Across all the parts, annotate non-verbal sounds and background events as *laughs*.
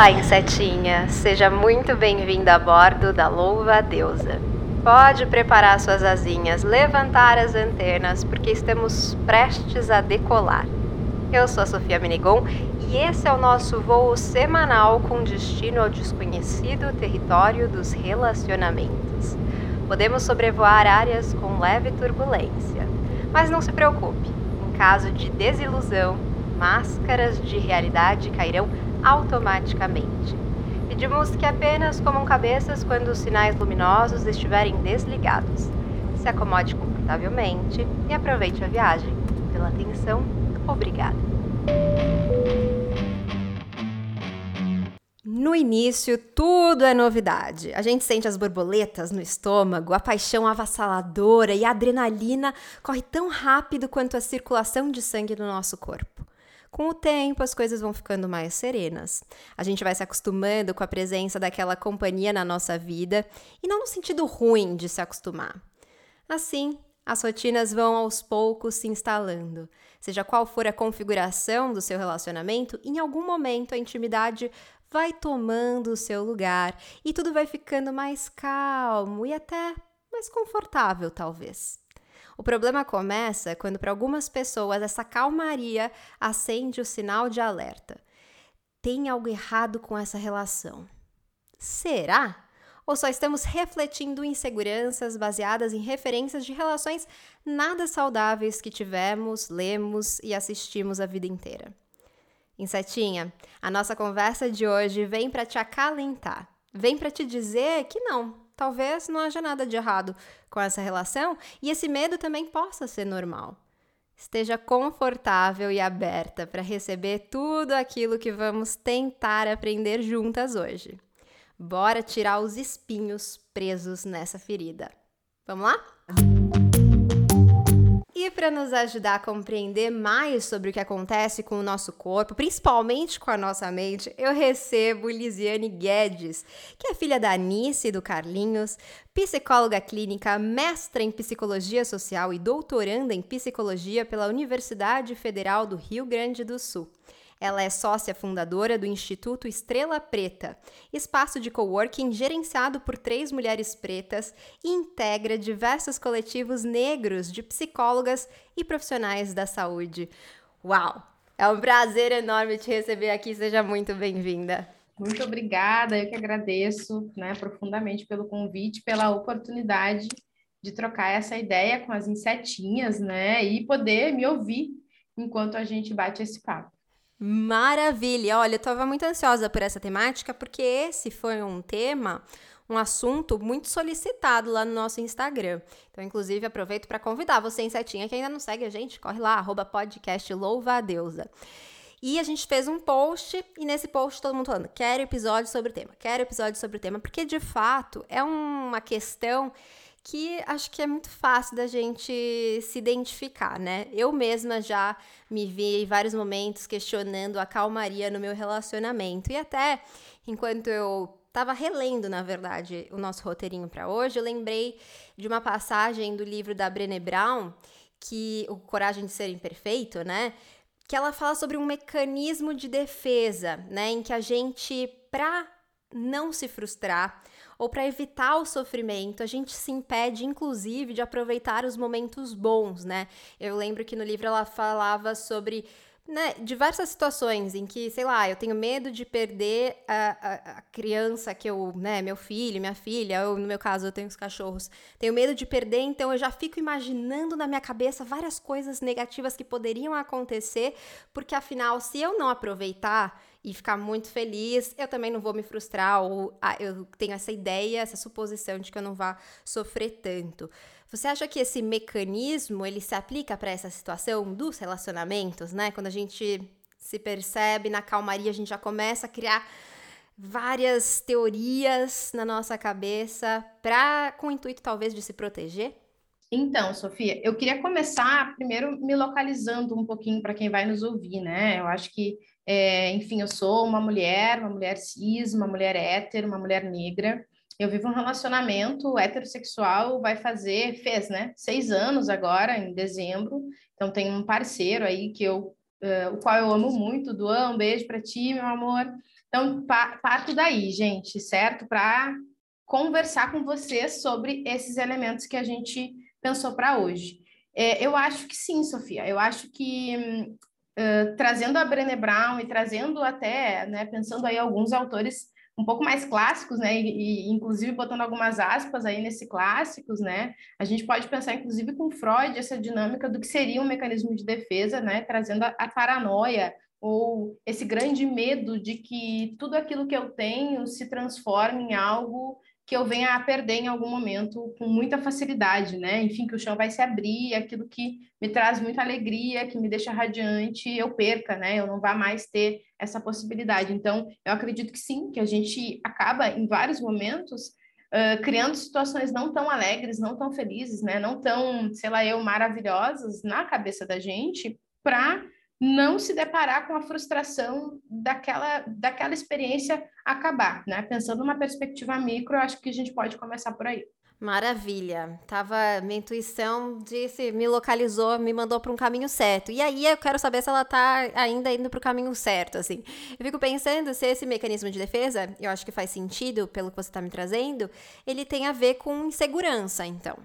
Olá, insetinha! Seja muito bem-vinda a bordo da Louva Deusa. Pode preparar suas asinhas, levantar as antenas, porque estamos prestes a decolar. Eu sou a Sofia Menigon e esse é o nosso voo semanal com destino ao desconhecido território dos relacionamentos. Podemos sobrevoar áreas com leve turbulência, mas não se preocupe, em caso de desilusão, máscaras de realidade cairão automaticamente. Pedimos que apenas comam cabeças quando os sinais luminosos estiverem desligados. Se acomode confortavelmente e aproveite a viagem. Pela atenção, obrigada. No início, tudo é novidade. A gente sente as borboletas no estômago, a paixão avassaladora e a adrenalina corre tão rápido quanto a circulação de sangue no nosso corpo. Com o tempo, as coisas vão ficando mais serenas. A gente vai se acostumando com a presença daquela companhia na nossa vida e não no sentido ruim de se acostumar. Assim, as rotinas vão aos poucos se instalando. Seja qual for a configuração do seu relacionamento, em algum momento a intimidade vai tomando o seu lugar e tudo vai ficando mais calmo e até mais confortável, talvez. O problema começa quando, para algumas pessoas, essa calmaria acende o sinal de alerta. Tem algo errado com essa relação. Será? Ou só estamos refletindo inseguranças baseadas em referências de relações nada saudáveis que tivemos, lemos e assistimos a vida inteira? Insetinha, a nossa conversa de hoje vem para te acalentar, vem para te dizer que não, Talvez não haja nada de errado com essa relação e esse medo também possa ser normal. Esteja confortável e aberta para receber tudo aquilo que vamos tentar aprender juntas hoje. Bora tirar os espinhos presos nessa ferida. Vamos lá? E para nos ajudar a compreender mais sobre o que acontece com o nosso corpo, principalmente com a nossa mente, eu recebo Lisiane Guedes, que é filha da Anice e do Carlinhos, psicóloga clínica, mestra em psicologia social e doutoranda em psicologia pela Universidade Federal do Rio Grande do Sul. Ela é sócia fundadora do Instituto Estrela Preta, espaço de coworking gerenciado por três mulheres pretas e integra diversos coletivos negros de psicólogas e profissionais da saúde. Uau! É um prazer enorme te receber aqui, seja muito bem-vinda. Muito obrigada, eu que agradeço né, profundamente pelo convite, pela oportunidade de trocar essa ideia com as insetinhas, né, e poder me ouvir enquanto a gente bate esse papo. Maravilha! Olha, eu estava muito ansiosa por essa temática porque esse foi um tema, um assunto muito solicitado lá no nosso Instagram. Então, inclusive, aproveito para convidar você, Insetinha, que ainda não segue a gente, corre lá, arroba podcast Louva a Deusa. E a gente fez um post, e nesse post todo mundo falando, quero episódio sobre o tema, quero episódio sobre o tema, porque de fato é uma questão que acho que é muito fácil da gente se identificar, né? Eu mesma já me vi em vários momentos questionando a calmaria no meu relacionamento. E até enquanto eu estava relendo, na verdade, o nosso roteirinho para hoje, eu lembrei de uma passagem do livro da Brené Brown, que o Coragem de Ser Imperfeito, né? Que ela fala sobre um mecanismo de defesa, né, em que a gente para não se frustrar, ou para evitar o sofrimento, a gente se impede, inclusive, de aproveitar os momentos bons, né? Eu lembro que no livro ela falava sobre né, diversas situações em que, sei lá, eu tenho medo de perder a, a, a, criança que eu, né, meu filho, minha filha, no meu caso eu tenho os cachorros, tenho medo de perder, então eu já fico imaginando na minha cabeça várias coisas negativas que poderiam acontecer, porque afinal, se eu não aproveitar, e ficar muito feliz, eu também não vou me frustrar ou ah, eu tenho essa ideia, essa suposição de que eu não vá sofrer tanto. Você acha que esse mecanismo ele se aplica para essa situação dos relacionamentos, né? Quando a gente se percebe na calmaria, a gente já começa a criar várias teorias na nossa cabeça para com o intuito talvez de se proteger? Então, Sofia, eu queria começar primeiro me localizando um pouquinho para quem vai nos ouvir, né? Eu acho que é, enfim, eu sou uma mulher, uma mulher cis, uma mulher hétero, uma mulher negra. Eu vivo um relacionamento heterossexual, vai fazer, fez, né? Seis anos agora, em dezembro. Então, tem um parceiro aí que eu, uh, o qual eu amo muito, Duan, um beijo para ti, meu amor. Então, parto daí, gente, certo? Para conversar com vocês sobre esses elementos que a gente pensou para hoje. É, eu acho que sim, Sofia. Eu acho que trazendo a Brené Brown e trazendo até, né, pensando aí alguns autores um pouco mais clássicos, né, e, e, inclusive botando algumas aspas aí nesse clássicos, né, a gente pode pensar inclusive com Freud essa dinâmica do que seria um mecanismo de defesa, né, trazendo a, a paranoia ou esse grande medo de que tudo aquilo que eu tenho se transforme em algo que eu venha a perder em algum momento com muita facilidade, né? Enfim, que o chão vai se abrir, aquilo que me traz muita alegria, que me deixa radiante, eu perca, né? Eu não vá mais ter essa possibilidade. Então, eu acredito que sim, que a gente acaba em vários momentos uh, criando situações não tão alegres, não tão felizes, né? Não tão, sei lá, eu maravilhosas na cabeça da gente para não se deparar com a frustração daquela, daquela experiência acabar, né? Pensando numa perspectiva micro, acho que a gente pode começar por aí. Maravilha. Tava minha intuição disse, me localizou, me mandou para um caminho certo. E aí eu quero saber se ela tá ainda indo para o caminho certo, assim. Eu fico pensando se esse mecanismo de defesa, eu acho que faz sentido pelo que você está me trazendo, ele tem a ver com insegurança, então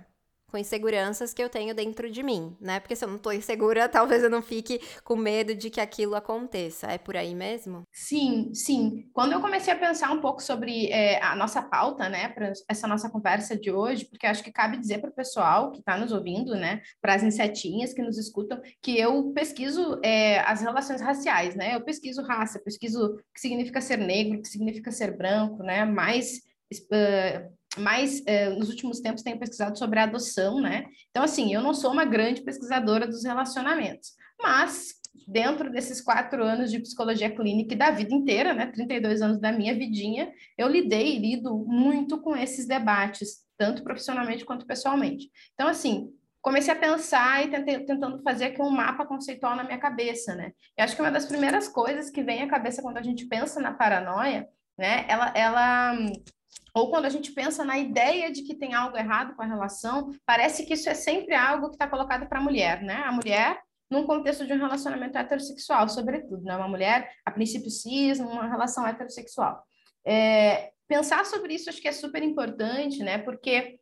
com inseguranças que eu tenho dentro de mim, né? Porque se eu não tô insegura, *laughs* talvez eu não fique com medo de que aquilo aconteça. É por aí mesmo? Sim, sim. Quando eu comecei a pensar um pouco sobre é, a nossa pauta, né, para essa nossa conversa de hoje, porque acho que cabe dizer para o pessoal que está nos ouvindo, né, para as insetinhas que nos escutam, que eu pesquiso é, as relações raciais, né? Eu pesquiso raça, pesquiso o que significa ser negro, o que significa ser branco, né? Mais uh, mais eh, nos últimos tempos tenho pesquisado sobre adoção, né? Então, assim, eu não sou uma grande pesquisadora dos relacionamentos, mas dentro desses quatro anos de psicologia clínica e da vida inteira, né, 32 anos da minha vidinha, eu lidei e lido muito com esses debates, tanto profissionalmente quanto pessoalmente. Então, assim, comecei a pensar e tentei, tentando fazer aqui um mapa conceitual na minha cabeça, né? Eu acho que uma das primeiras coisas que vem à cabeça quando a gente pensa na paranoia, né, ela, ela ou quando a gente pensa na ideia de que tem algo errado com a relação, parece que isso é sempre algo que está colocado para a mulher, né? A mulher num contexto de um relacionamento heterossexual, sobretudo, né? Uma mulher, a princípio cis, numa relação heterossexual. É, pensar sobre isso acho que é super importante, né? Porque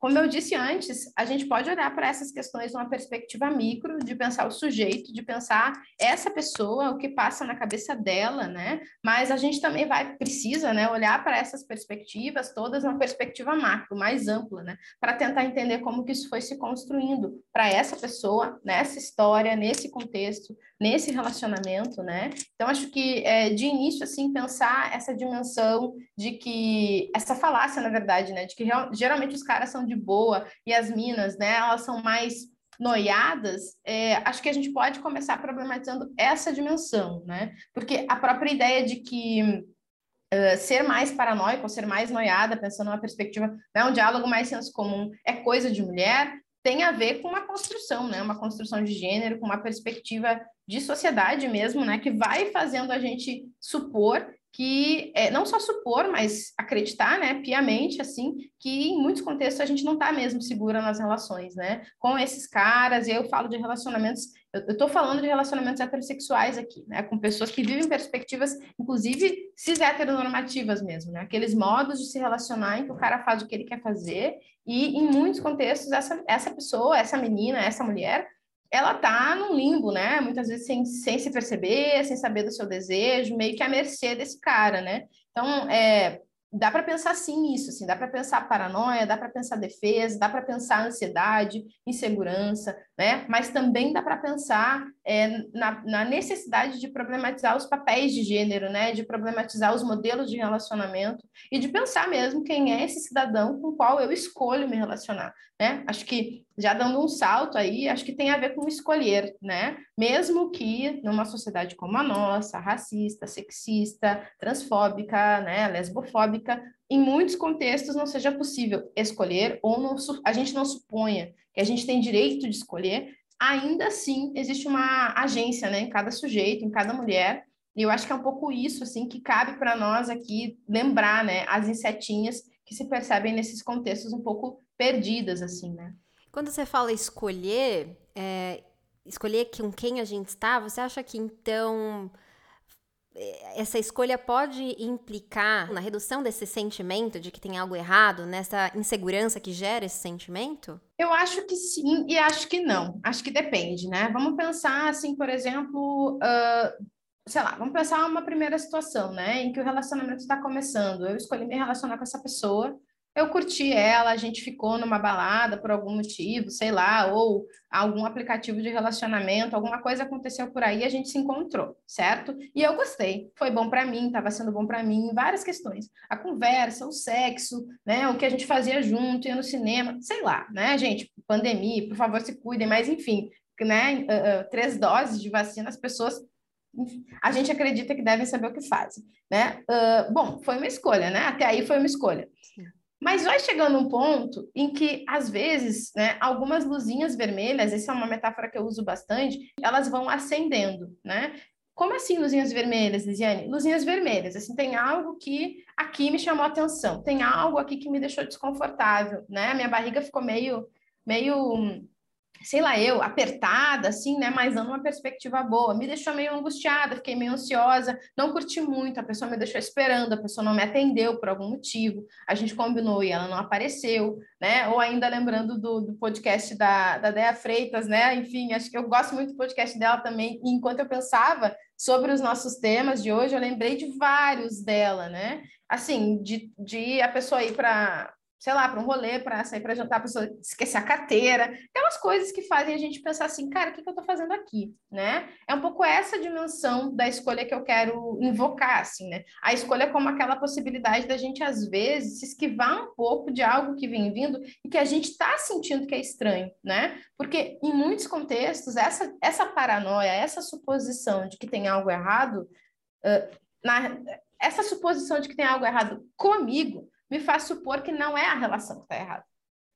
Como eu disse antes, a gente pode olhar para essas questões numa perspectiva micro, de pensar o sujeito, de pensar essa pessoa, o que passa na cabeça dela, né? Mas a gente também vai, precisa, né, olhar para essas perspectivas todas numa perspectiva macro, mais ampla, né? Para tentar entender como que isso foi se construindo para essa pessoa, nessa história, nesse contexto, nesse relacionamento, né? Então, acho que é, de início, assim, pensar essa dimensão de que, essa falácia, na verdade, né? De que geralmente os caras são de boa e as minas, né, elas são mais noiadas, é, acho que a gente pode começar problematizando essa dimensão, né? Porque a própria ideia de que uh, ser mais paranoico ser mais noiada, pensando numa perspectiva, né, um diálogo mais senso comum, é coisa de mulher, tem a ver com uma construção, né? Uma construção de gênero, com uma perspectiva de sociedade mesmo, né? Que vai fazendo a gente supor que é, não só supor, mas acreditar, né, piamente, assim, que em muitos contextos a gente não está mesmo segura nas relações, né, com esses caras, e eu falo de relacionamentos, eu estou falando de relacionamentos heterossexuais aqui, né, com pessoas que vivem perspectivas, inclusive, cis heteronormativas mesmo, né, aqueles modos de se relacionar em que o cara faz o que ele quer fazer, e em muitos contextos essa, essa pessoa, essa menina, essa mulher, ela tá num limbo, né? Muitas vezes sem, sem se perceber, sem saber do seu desejo, meio que à mercê desse cara, né? Então, é, dá para pensar assim nisso, assim, dá para pensar paranoia, dá para pensar defesa, dá para pensar ansiedade, insegurança, né? Mas também dá para pensar é, na, na, necessidade de problematizar os papéis de gênero, né? De problematizar os modelos de relacionamento e de pensar mesmo quem é esse cidadão com qual eu escolho me relacionar, né? Acho que já dando um salto aí, acho que tem a ver com escolher, né? Mesmo que numa sociedade como a nossa, racista, sexista, transfóbica, né, lesbofóbica, em muitos contextos não seja possível escolher ou não, a gente não suponha que a gente tem direito de escolher, ainda assim existe uma agência, né, em cada sujeito, em cada mulher, e eu acho que é um pouco isso assim que cabe para nós aqui lembrar, né, as insetinhas que se percebem nesses contextos um pouco perdidas assim, né? Quando você fala escolher, é, escolher com quem a gente está, você acha que então eh, essa escolha pode implicar na redução desse sentimento de que tem algo errado, nessa insegurança que gera esse sentimento? Eu acho que sim e acho que não. Acho que depende, né? Vamos pensar assim, por exemplo, uh, sei lá, vamos pensar uma primeira situação, né, em que o relacionamento está começando. Eu escolhi me relacionar com essa pessoa, eu curti ela, a gente ficou numa balada por algum motivo, sei lá, ou algum aplicativo de relacionamento, alguma coisa aconteceu por aí, a gente se encontrou, certo? E eu gostei, foi bom para mim, estava sendo bom para mim várias questões. A conversa, o sexo, né, o que a gente fazia junto, ia no cinema, sei lá, né, gente, pandemia, por favor, se cuidem, mas enfim, né, uh, uh, três doses de vacina, as pessoas a gente acredita que devem saber o que fazem, né? Uh, bom, foi uma escolha, né? Até aí foi uma escolha. Mas vai chegando um ponto em que, às vezes, né, algumas luzinhas vermelhas, essa é uma metáfora que eu uso bastante, elas vão acendendo, né? Como assim luzinhas vermelhas, Lisiane? Luzinhas vermelhas, assim, tem algo que aqui me chamou a atenção, tem algo aqui que me deixou desconfortável, né? Minha barriga ficou meio, meio sei lá, eu, apertada, assim, né? Mas dando uma perspectiva boa. Me deixou meio angustiada, fiquei meio ansiosa, não curti muito, a pessoa me deixou esperando, a pessoa não me atendeu por algum motivo, a gente combinou e ela não apareceu, né? Ou ainda lembrando do, do podcast da, da Dea Freitas, né? Enfim, acho que eu gosto muito do podcast dela também, e enquanto eu pensava sobre os nossos temas de hoje, eu lembrei de vários dela, né? Assim, de, de a pessoa ir para sei lá, para um rolê, para sair para jantar, a pessoa esquecer a carteira, aquelas coisas que fazem a gente pensar assim, cara, o que, que eu estou fazendo aqui, né? É um pouco essa dimensão da escolha que eu quero invocar, assim, né? A escolha como aquela possibilidade da gente, às vezes, se esquivar um pouco de algo que vem vindo e que a gente está sentindo que é estranho, né? Porque em muitos contextos, essa, essa paranoia, essa suposição de que tem algo errado, uh, na, essa suposição de que tem algo errado comigo, me faz supor que não é a relação que está errada.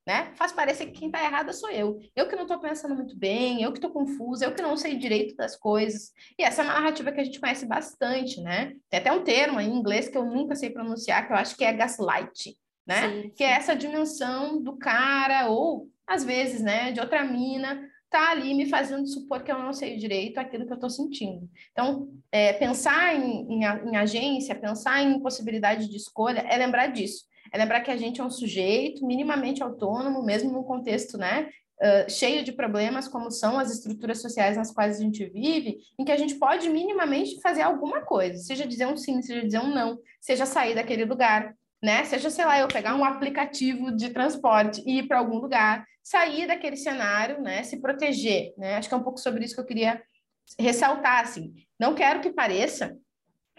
Né? Faz parecer que quem está errada sou eu. Eu que não estou pensando muito bem, eu que estou confusa, eu que não sei direito das coisas. E essa é uma narrativa que a gente conhece bastante, né? Tem até um termo em inglês que eu nunca sei pronunciar, que eu acho que é gaslight, né? Sim, sim. Que é essa dimensão do cara, ou às vezes, né, de outra mina, tá ali me fazendo supor que eu não sei direito aquilo que eu estou sentindo. Então, é, pensar em, em, em, agência, pensar em possibilidade de escolha, é lembrar disso é lembrar que a gente é um sujeito minimamente autônomo, mesmo num contexto, né, uh, cheio de problemas, como são as estruturas sociais nas quais a gente vive, em que a gente pode minimamente fazer alguma coisa, seja dizer um sim, seja dizer um não, seja sair daquele lugar, né? Seja, sei lá, eu pegar um aplicativo de transporte e ir para algum lugar, sair daquele cenário, né? Se proteger, né? Acho que é um pouco sobre isso que eu queria ressaltar, assim. Não quero que pareça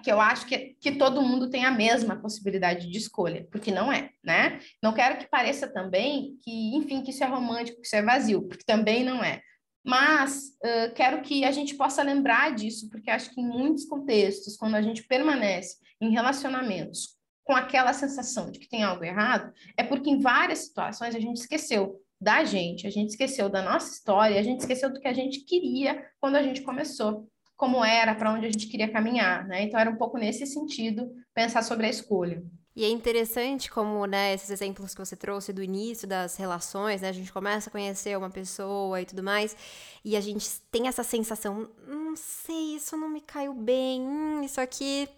que eu acho que, que todo mundo tem a mesma possibilidade de escolha, porque não é, né? Não quero que pareça também que, enfim, que isso é romântico, que isso é vazio, porque também não é. Mas uh, quero que a gente possa lembrar disso, porque acho que em muitos contextos, quando a gente permanece em relacionamentos com aquela sensação de que tem algo errado, é porque em várias situações a gente esqueceu da gente, a gente esqueceu da nossa história, a gente esqueceu do que a gente queria quando a gente começou como era, para onde a gente queria caminhar, né? Então era um pouco nesse sentido pensar sobre a escolha. E é interessante como, né, esses exemplos que você trouxe do início das relações, né, a gente começa a conhecer uma pessoa e tudo mais, e a gente tem essa sensação, não sei, isso não me caiu bem, hum, isso aqui,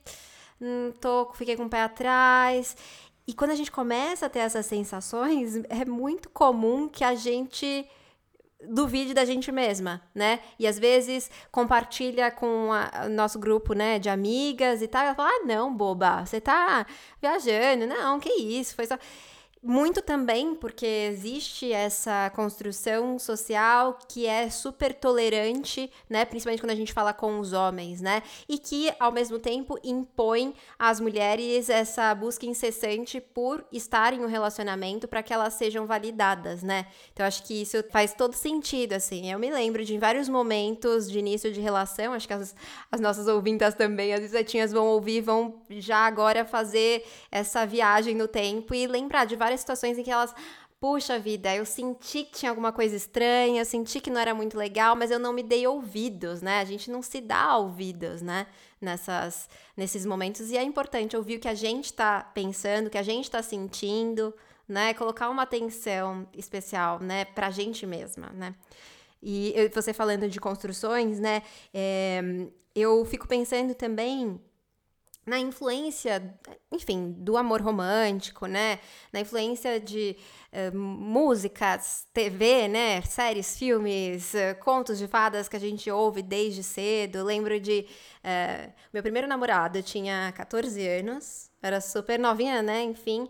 hum, tô, fiquei com o pé atrás. E quando a gente começa a ter essas sensações, *laughs* é muito comum que a gente duvide da gente mesma, né? E às vezes compartilha com o nosso grupo, né, de amigas e tal, e ela fala: "Ah, não, boba, você tá viajando. Não, que isso? Foi só muito também porque existe essa construção social que é super tolerante, né? Principalmente quando a gente fala com os homens, né? E que, ao mesmo tempo, impõe às mulheres essa busca incessante por estar em um relacionamento para que elas sejam validadas, né? Então, acho que isso faz todo sentido, assim. Eu me lembro de vários momentos de início de relação, acho que as, as nossas ouvintas também, as vizinhas vão ouvir, vão já agora fazer essa viagem no tempo e lembrar de várias várias situações em que elas puxa vida, eu senti que tinha alguma coisa estranha, eu senti que não era muito legal, mas eu não me dei ouvidos, né? A gente não se dá ouvidos, né? Nessas, nesses momentos. E é importante ouvir o que a gente está pensando, o que a gente está sentindo, né? Colocar uma atenção especial, né? Pra gente mesma, né? E você falando de construções, né? É, eu fico pensando também na influência, enfim, do amor romântico, né? Na influência de uh, músicas, TV, né? Séries, filmes, uh, contos de fadas que a gente ouve desde cedo. Eu lembro de. Uh, meu primeiro namorado tinha 14 anos, era super novinha, né? Enfim.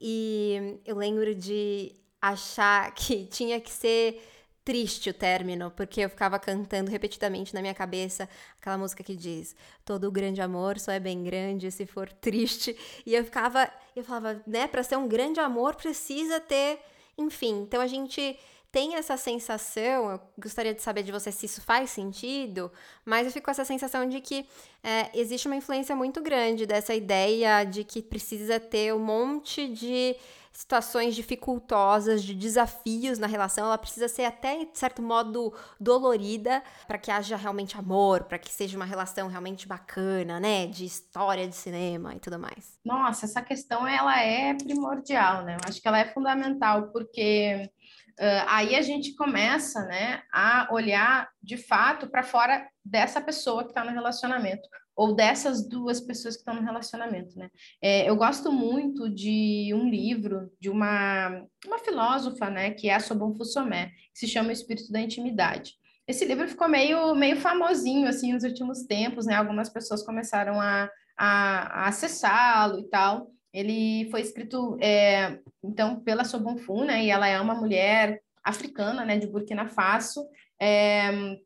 E eu lembro de achar que tinha que ser triste o término, porque eu ficava cantando repetidamente na minha cabeça aquela música que diz: Todo grande amor só é bem grande se for triste. E eu ficava, eu falava, né, para ser um grande amor precisa ter, enfim. Então a gente tem essa sensação, eu gostaria de saber de você se isso faz sentido, mas eu fico com essa sensação de que é, existe uma influência muito grande dessa ideia de que precisa ter um monte de situações dificultosas, de desafios na relação, ela precisa ser até, de certo modo, dolorida para que haja realmente amor, para que seja uma relação realmente bacana, né? De história de cinema e tudo mais. Nossa, essa questão ela é primordial, né? Eu acho que ela é fundamental, porque Uh, aí a gente começa né, a olhar de fato para fora dessa pessoa que está no relacionamento ou dessas duas pessoas que estão no relacionamento, né? É, eu gosto muito de um livro de uma, uma filósofa, né, que é a Sobon Fussomé, que se chama O Espírito da Intimidade. Esse livro ficou meio, meio famosinho, assim, nos últimos tempos, né? Algumas pessoas começaram a, a, a acessá-lo e tal. Ele foi escrito, é, então, pela Sobon Fu, né? E ela é uma mulher africana, né, de Burkina Faso, é,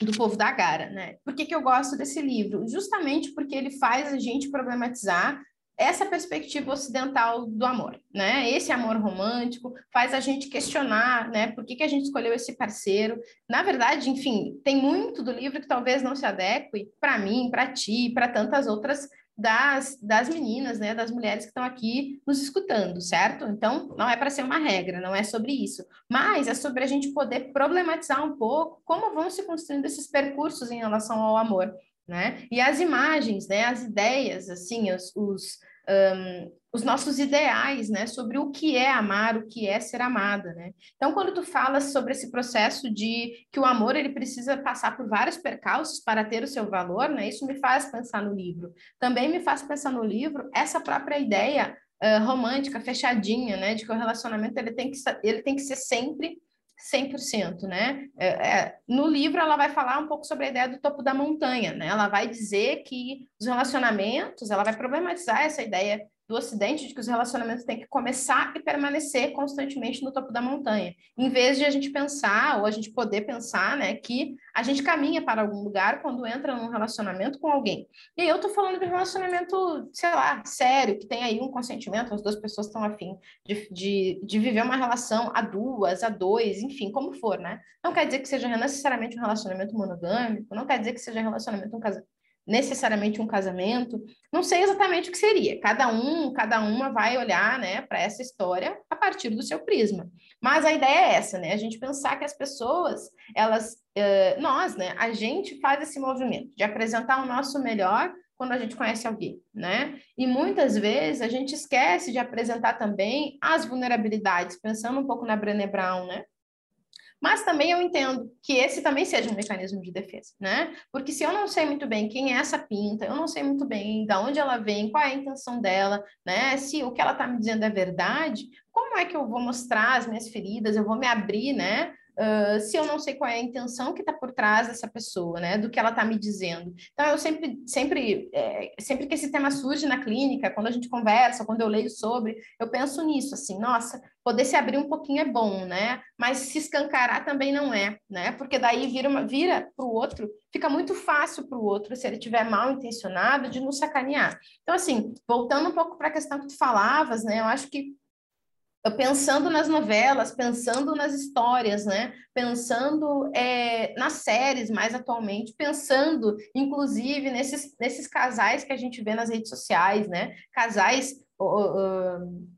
do povo da Gara, né? Por que, que eu gosto desse livro? Justamente porque ele faz a gente problematizar essa perspectiva ocidental do amor, né? Esse amor romântico faz a gente questionar, né? Por que, que a gente escolheu esse parceiro? Na verdade, enfim, tem muito do livro que talvez não se adeque para mim, para ti, para tantas outras das, das meninas, né, das mulheres que estão aqui nos escutando, certo? Então, não é para ser uma regra, não é sobre isso, mas é sobre a gente poder problematizar um pouco como vão se construindo esses percursos em relação ao amor, né? E as imagens, né, as ideias, assim, os, os um, os nossos ideais, né, sobre o que é amar, o que é ser amada, né? Então, quando tu falas sobre esse processo de que o amor ele precisa passar por vários percalços para ter o seu valor, né? Isso me faz pensar no livro. Também me faz pensar no livro essa própria ideia uh, romântica, fechadinha, né, de que o relacionamento ele tem que ele tem que ser sempre 100%, né? É, é, no livro ela vai falar um pouco sobre a ideia do topo da montanha, né? Ela vai dizer que os relacionamentos, ela vai problematizar essa ideia do Ocidente de que os relacionamentos têm que começar e permanecer constantemente no topo da montanha, em vez de a gente pensar ou a gente poder pensar, né, que a gente caminha para algum lugar quando entra num relacionamento com alguém. E eu tô falando de um relacionamento, sei lá, sério, que tem aí um consentimento, as duas pessoas estão afim de, de, de viver uma relação a duas, a dois, enfim, como for, né? Não quer dizer que seja necessariamente um relacionamento monogâmico, não quer dizer que seja relacionamento um necessariamente um casamento, não sei exatamente o que seria. Cada um, cada uma vai olhar, né, para essa história a partir do seu prisma. Mas a ideia é essa, né? A gente pensar que as pessoas, elas, uh, nós, né, a gente faz esse movimento de apresentar o nosso melhor quando a gente conhece alguém, né? E muitas vezes a gente esquece de apresentar também as vulnerabilidades, pensando um pouco na Brené Brown, né? Mas também eu entendo que esse também seja um mecanismo de defesa, né? Porque se eu não sei muito bem quem é essa pinta, eu não sei muito bem de onde ela vem, qual é a intenção dela, né? Se o que ela está me dizendo é verdade, como é que eu vou mostrar as minhas feridas? Eu vou me abrir, né? Uh, se eu não sei qual é a intenção que está por trás dessa pessoa, né, do que ela está me dizendo. Então, eu sempre, sempre, é, sempre que esse tema surge na clínica, quando a gente conversa, quando eu leio sobre, eu penso nisso, assim, nossa, poder se abrir um pouquinho é bom, né, mas se escancarar também não é, né, porque daí vira vira para o outro, fica muito fácil para o outro, se ele tiver mal intencionado, de nos sacanear. Então, assim, voltando um pouco para a questão que tu falavas, né, eu acho que pensando nas novelas, pensando nas histórias, né? Pensando é, nas séries mais atualmente, pensando, inclusive, nesses, nesses casais que a gente vê nas redes sociais, né? Casais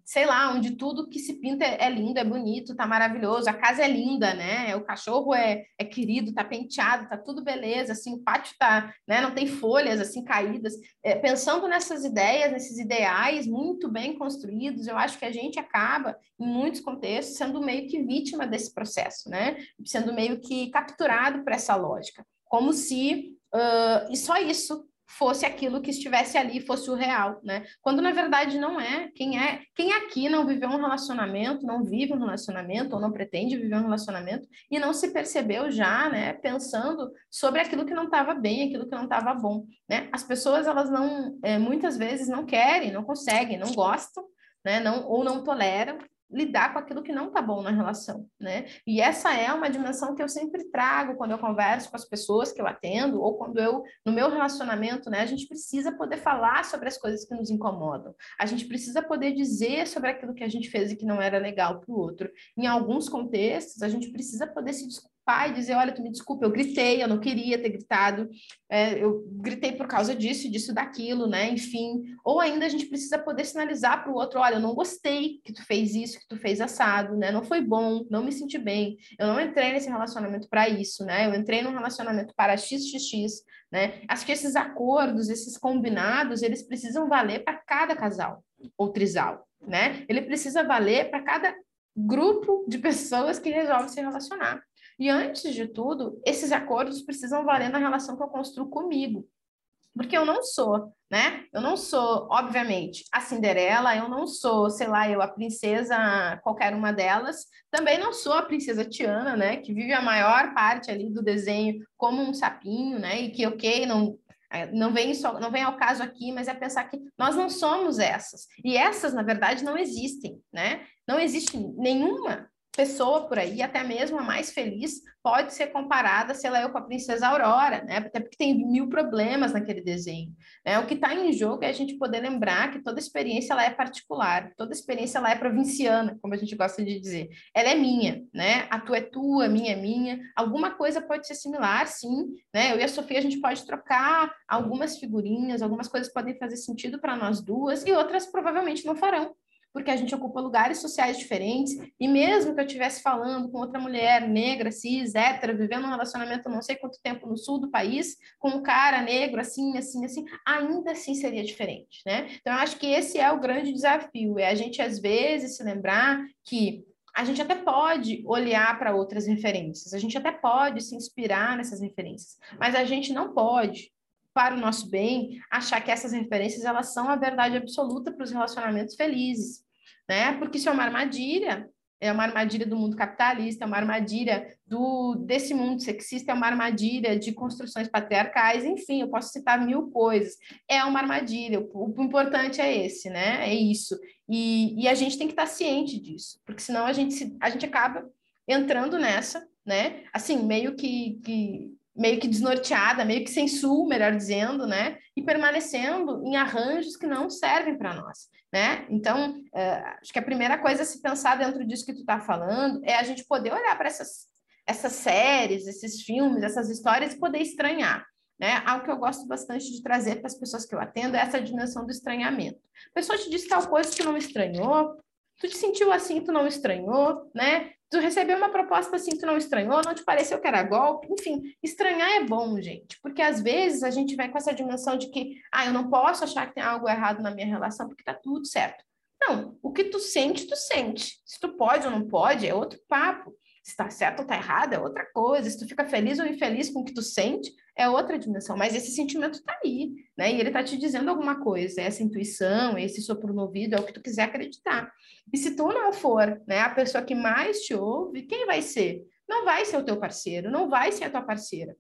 sei lá, onde tudo que se pinta é, lindo, é bonito, tá maravilhoso, a casa é linda, né? O cachorro é, é querido, tá penteado, tá tudo beleza, assim, o pátio tá, né? Não tem folhas assim caídas. É, pensando nessas ideias, nesses ideais muito bem construídos, eu acho que a gente acaba, em muitos contextos, sendo meio que vítima desse processo, né? Sendo meio que capturado por essa lógica, como se uh, e só isso fosse aquilo que estivesse ali, fosse o real, né? Quando na verdade não é. Quem é, quem aqui não viveu um relacionamento, não vive um relacionamento ou não pretende viver um relacionamento e não se percebeu já, né, pensando sobre aquilo que não estava bem, aquilo que não estava bom, né? As pessoas elas não, é, muitas vezes não querem, não conseguem, não gostam, né? Não ou não toleram lidar com aquilo que não tá bom na relação, né? E essa é uma dimensão que eu sempre trago quando eu converso com as pessoas que eu atendo ou quando eu no meu relacionamento, né? A gente precisa poder falar sobre as coisas que nos incomodam. A gente precisa poder dizer sobre aquilo que a gente fez e que não era legal para o outro. Em alguns contextos, a gente precisa poder se pai dizer, olha, tu me desculpa, eu gritei, eu não queria ter gritado, é, eu gritei por causa disso, disso, daquilo, né? Enfim. Ou ainda a gente precisa poder sinalizar para o outro, olha, eu não gostei que tu fez isso, que tu fez assado, né? Não foi bom, não me senti bem. Eu não entrei nesse relacionamento para isso, né? Eu entrei num relacionamento para xxx, né? Acho que esses acordos, esses combinados, eles precisam valer para cada casal ou trisal, né? Ele precisa valer para cada grupo de pessoas que resolve se relacionar. E antes de tudo, esses acordos precisam valer na relação que eu construo comigo. Porque eu não sou, né? Eu não sou, obviamente, a Cinderela, eu não sou, sei lá, eu a princesa, qualquer uma delas. Também não sou a princesa Tiana, né? Que vive a maior parte ali do desenho como um sapinho, né? E que, ok, não, não vem, só, não vem ao caso aqui, mas é pensar que nós não somos essas. E essas, na verdade, não existem, né? Não existe nenhuma pessoa por aí, até mesmo a mais feliz, pode ser comparada, sei lá, eu com a princesa Aurora, né? Até porque tem mil problemas naquele desenho. Né? O que está em jogo é a gente poder lembrar que toda experiência ela é particular, toda experiência ela é provinciana, como a gente gosta de dizer. Ela é minha, né? A tua é tua, a minha é minha. Alguma coisa pode ser similar, sim, né? Eu e a Sofia a gente pode trocar algumas figurinhas, algumas coisas podem fazer sentido para nós duas e outras provavelmente não farão porque a gente ocupa lugares sociais diferentes, e mesmo que eu estivesse falando com outra mulher negra, cis, hétera, vivendo um relacionamento não sei quanto tempo no sul do país, com um cara negro, assim, assim, assim, ainda assim seria diferente, né? Então, eu acho que esse é o grande desafio, é a gente, às vezes, se lembrar que a gente até pode olhar para outras referências, a gente até pode se inspirar nessas referências, mas a gente não pode para o nosso bem, achar que essas referências elas são a verdade absoluta para os relacionamentos felizes, né? Porque isso é uma armadilha, é uma armadilha do mundo capitalista, é uma armadilha do desse mundo sexista, é uma armadilha de construções patriarcais, enfim, eu posso citar mil coisas. É uma armadilha, o, o importante é esse, né? É isso. E, e a gente tem que estar ciente disso, porque senão a gente, se, a gente acaba entrando nessa, né? Assim, meio que, que meio que desnorteada, meio que sem sul, melhor dizendo, né? E permanecendo em arranjos que não servem para nós, né? Então, uh, acho que a primeira coisa a se pensar dentro disso que tu está falando é a gente poder olhar para essas, essas séries, esses filmes, essas histórias e poder estranhar. Né? Algo que eu gosto bastante de trazer para as pessoas que eu atendo é essa dimensão do estranhamento. A pessoa te disse tal coisa que não estranhou, tu te sentiu assim, tu não estranhou, né? Tu recebeu uma proposta assim, tu não estranhou, não te pareceu que era golpe, enfim, estranhar é bom, gente, porque às vezes a gente vai com essa dimensão de que, ah, eu não posso achar que tem algo errado na minha relação porque tá tudo certo. Não, o que tu sente, tu sente. Se tu pode ou não pode, é outro papo. Se tá certo ou tá errado, é outra coisa. Se tu fica feliz ou infeliz com o que tu sente, é outra dimensão. Mas esse sentimento tá aí, né? E ele tá te dizendo alguma coisa. Essa intuição, esse sopro no ouvido, é o que tu quiser acreditar. E se tu não for né, a pessoa que mais te ouve, quem vai ser? Não vai ser o teu parceiro, não vai ser a tua parceira.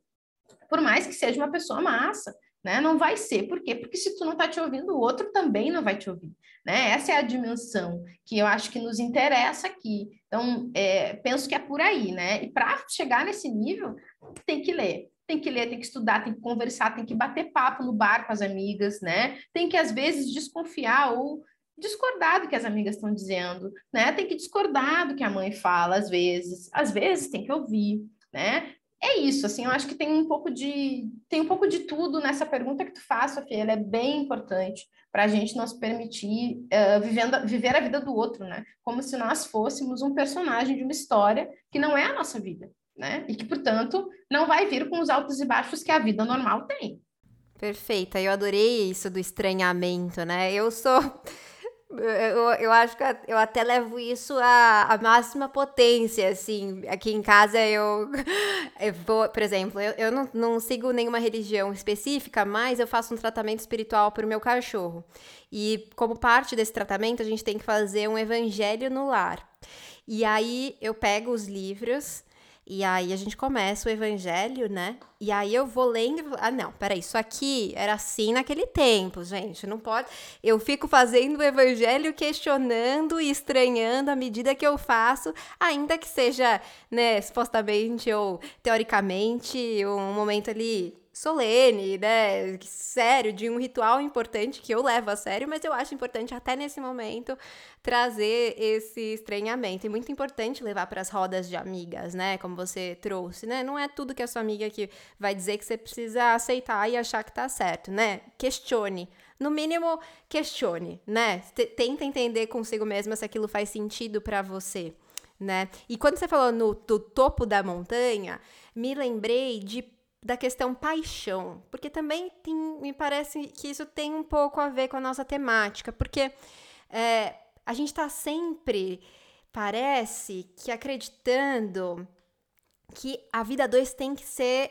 Por mais que seja uma pessoa massa, né? Não vai ser. Por quê? Porque se tu não está te ouvindo, o outro também não vai te ouvir. Né? Essa é a dimensão que eu acho que nos interessa aqui. Então, é, penso que é por aí, né? E para chegar nesse nível, tem que ler. Tem que ler, tem que estudar, tem que conversar, tem que bater papo no bar com as amigas, né? Tem que, às vezes, desconfiar ou discordar do que as amigas estão dizendo, né? Tem que discordar do que a mãe fala, às vezes. Às vezes tem que ouvir, né? É isso, assim, eu acho que tem um pouco de tem um pouco de tudo nessa pergunta que tu faz, Sofia, ela é bem importante para a gente nos permitir uh, vivendo, viver a vida do outro, né? Como se nós fôssemos um personagem de uma história que não é a nossa vida, né? E que, portanto, não vai vir com os altos e baixos que a vida normal tem. Perfeita, eu adorei isso do estranhamento, né? Eu sou Eu, eu acho que eu até levo isso à, à máxima potência, assim. Aqui em casa eu, *laughs* eu vou, por exemplo, eu, eu não, não sigo nenhuma religião específica, mas eu faço um tratamento espiritual para o meu cachorro. E como parte desse tratamento, a gente tem que fazer um evangelho no lar. E aí eu pego os livros e aí a gente começa o evangelho, né? E aí eu vou lendo, ah não, peraí, isso aqui era assim naquele tempo, gente, não pode. Eu fico fazendo o evangelho questionando e estranhando à medida que eu faço, ainda que seja, né, supostamente ou teoricamente um momento ali solene, né? Sério, de um ritual importante que eu levo a sério, mas eu acho importante até nesse momento trazer esse estranhamento. E muito importante levar para as rodas de amigas, né? Como você trouxe, né? Não é tudo que a sua amiga que vai dizer que você precisa aceitar e achar que tá certo, né? Questione. No mínimo, questione, né? Tenta entender consigo mesma se aquilo faz sentido para você. Né? E quando você falou no do topo da montanha, me lembrei de da questão paixão, porque também tem, me parece que isso tem um pouco a ver com a nossa temática, porque é, a gente está sempre, parece que acreditando que a vida dois tem que ser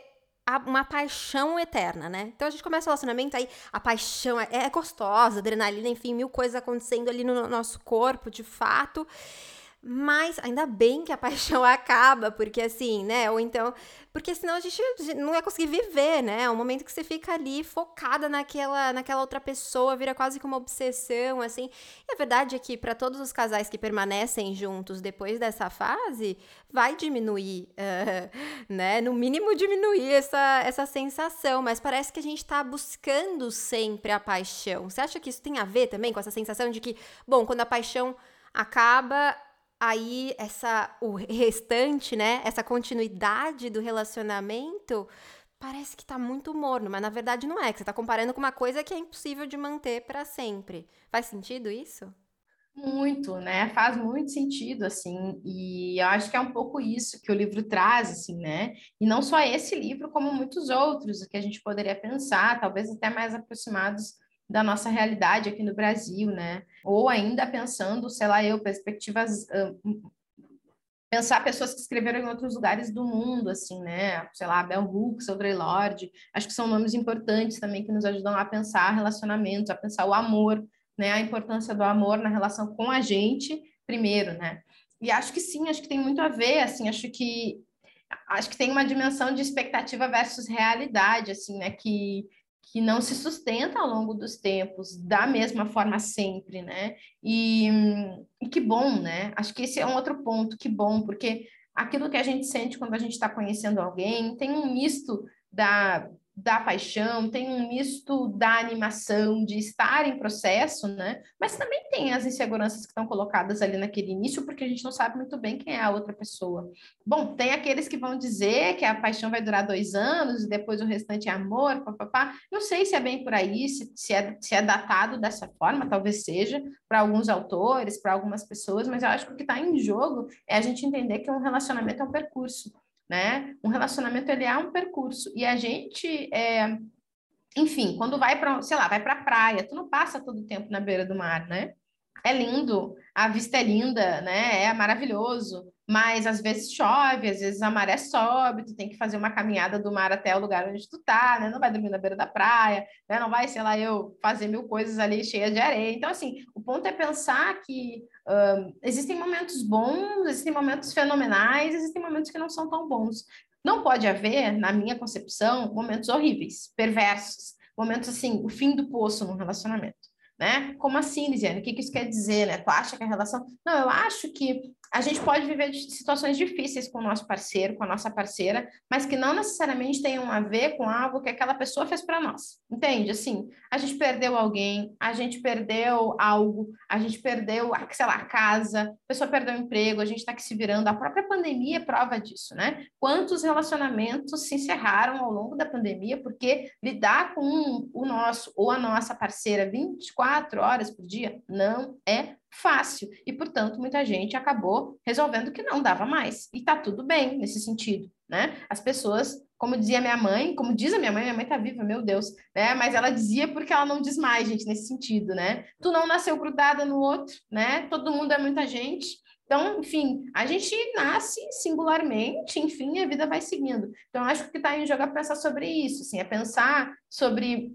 uma paixão eterna, né? Então a gente começa o relacionamento aí, a paixão é, é gostosa, adrenalina, enfim, mil coisas acontecendo ali no nosso corpo, de fato. Mas ainda bem que a paixão *laughs* acaba, porque assim, né? Ou então, porque senão a gente não ia conseguir viver, né? É um momento que você fica ali focada naquela, naquela outra pessoa, vira quase como uma obsessão, assim. E a verdade é que para todos os casais que permanecem juntos depois dessa fase, vai diminuir, uh, *laughs* né? No mínimo diminuir essa, essa sensação, mas parece que a gente tá buscando sempre a paixão. Você acha que isso tem a ver também com essa sensação de que, bom, quando a paixão acaba, aí essa o restante, né, essa continuidade do relacionamento parece que tá muito morno, mas na verdade não é, que você tá comparando com uma coisa que é impossível de manter para sempre. Faz sentido isso? Muito, né? Faz muito sentido, assim, e eu acho que é um pouco isso que o livro traz, assim, né? E não só esse livro, como muitos outros que a gente poderia pensar, talvez até mais aproximados da nossa realidade aqui no Brasil, né? Ou ainda pensando, sei lá, eu, perspectivas. Pensar pessoas que escreveram em outros lugares do mundo, assim, né? Sei lá, Bell Hooks, Audre Lorde, acho que são nomes importantes também que nos ajudam a pensar relacionamentos, a pensar o amor, né? A importância do amor na relação com a gente, primeiro, né? E acho que sim, acho que tem muito a ver, assim, acho que acho que tem uma dimensão de expectativa versus realidade, assim, né? Que que não se sustenta ao longo dos tempos da mesma forma sempre, né? E, e, que bom, né? Acho que esse é um outro ponto, que bom, porque aquilo que a gente sente quando a gente está conhecendo alguém tem um misto da, da paixão, tem um misto da animação, de estar em processo, né? Mas também tem as inseguranças que estão colocadas ali naquele início, porque a gente não sabe muito bem quem é a outra pessoa. Bom, tem aqueles que vão dizer que a paixão vai durar dois anos e depois o restante é amor, papapá. Não sei se é bem por aí, se, se, é, se é datado dessa forma, talvez seja, para alguns autores, para algumas pessoas, mas eu acho que o que está em jogo é a gente entender que um relacionamento é um percurso né? Um relacionamento ele é um percurso e a gente, é, enfim, quando vai para, sei lá, vai para a praia, tu não passa todo o tempo na beira do mar, né? É lindo, a vista é linda, né? É maravilhoso, mas às vezes chove, às vezes a maré sobe, tu tem que fazer uma caminhada do mar até o lugar onde tu tá, né? Não vai dormir na beira da praia, né? Não vai, sei lá, eu fazer mil coisas ali cheias de areia. Então, assim, o ponto é pensar que uh, existem momentos bons, existem momentos fenomenais, existem momentos que não são tão bons. Não pode haver, na minha concepção, momentos horríveis, perversos, momentos assim, o fim do poço num relacionamento. Né? Como assim, Lisiane? O que, que isso quer dizer, né? Tu acha que a relação... Não, eu acho que a gente pode viver situações difíceis com o nosso parceiro, com a nossa parceira, mas que não necessariamente tenham a ver com algo que aquela pessoa fez para nós. Entende? Assim, a gente perdeu alguém, a gente perdeu algo, a gente perdeu, sei lá, a casa, a pessoa perdeu o emprego, a gente está aqui se virando. A própria pandemia é prova disso, né? Quantos relacionamentos se encerraram ao longo da pandemia porque lidar com o nosso ou a nossa parceira 24 horas por dia não é fácil. E, portanto, muita gente acabou resolvendo que não dava mais. E está tudo bem nesse sentido. né? As pessoas, como dizia minha mãe, como diz a minha mãe, minha mãe tá viva, meu Deus, né? Mas ela dizia porque ela não diz mais, gente, nesse sentido, né? Tu não nasceu grudada no outro, né? Todo mundo é muita gente. Então, enfim, a gente nasce singularmente, enfim, a vida vai seguindo. Então, acho que o que está em jogo é pensar sobre isso, assim, é pensar sobre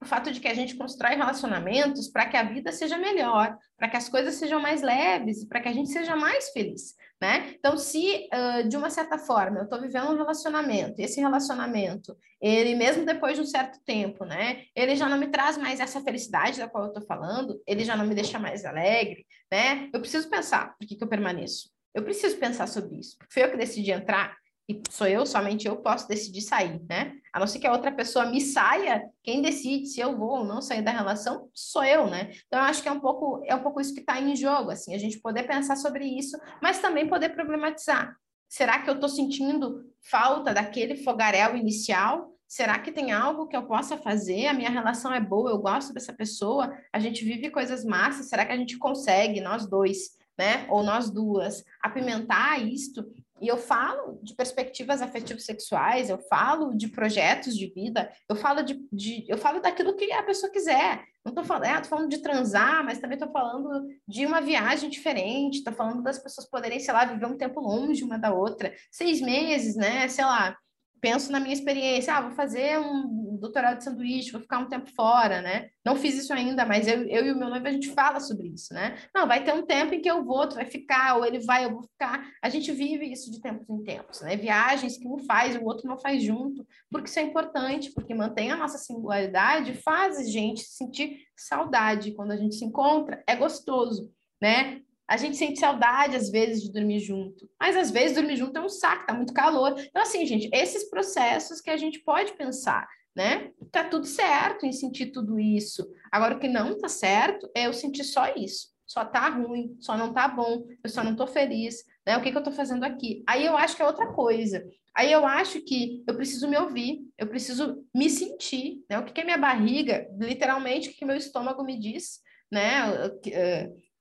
o fato de que a gente constrói relacionamentos para que a vida seja melhor, para que as coisas sejam mais leves, para que a gente seja mais feliz, né? Então, se uh, de uma certa forma eu estou vivendo um relacionamento, e esse relacionamento, ele mesmo depois de um certo tempo, né, ele já não me traz mais essa felicidade da qual eu estou falando, ele já não me deixa mais alegre, né? Eu preciso pensar por que, que eu permaneço. Eu preciso pensar sobre isso. Foi eu que decidi entrar, e sou eu, somente eu posso decidir sair, né? A não ser que a outra pessoa me saia, quem decide se eu vou ou não sair da relação sou eu, né? Então eu acho que é um pouco é um pouco isso que está em jogo, assim, a gente poder pensar sobre isso, mas também poder problematizar. Será que eu estou sentindo falta daquele fogaréu inicial? Será que tem algo que eu possa fazer? A minha relação é boa, eu gosto dessa pessoa, a gente vive coisas massas, será que a gente consegue, nós dois, né? Ou nós duas, apimentar isto e eu falo de perspectivas afetivos sexuais, eu falo de projetos de vida, eu falo de, de eu falo daquilo que a pessoa quiser. Não estou falando, é, falando de transar, mas também estou falando de uma viagem diferente, estou falando das pessoas poderem, sei lá, viver um tempo longe uma da outra, seis meses, né? Sei lá, penso na minha experiência, ah, vou fazer um doutorado de sanduíche, vou ficar um tempo fora, né? Não fiz isso ainda, mas eu, eu e o meu noivo, a gente fala sobre isso, né? Não, vai ter um tempo em que eu vou, tu vai ficar, ou ele vai, eu vou ficar. A gente vive isso de tempos em tempos, né? Viagens que um faz, o outro não faz junto, porque isso é importante, porque mantém a nossa singularidade, faz a gente sentir saudade. Quando a gente se encontra, é gostoso, né? A gente sente saudade, às vezes, de dormir junto. Mas, às vezes, dormir junto é um saco, tá muito calor. Então, assim, gente, esses processos que a gente pode pensar, né? Tá tudo certo em sentir tudo isso. Agora, o que não tá certo é eu sentir só isso. Só tá ruim, só não tá bom, eu só não tô feliz, né? O que, que eu tô fazendo aqui? Aí eu acho que é outra coisa. Aí eu acho que eu preciso me ouvir, eu preciso me sentir, né? O que, que é minha barriga, literalmente, o que, que meu estômago me diz, né?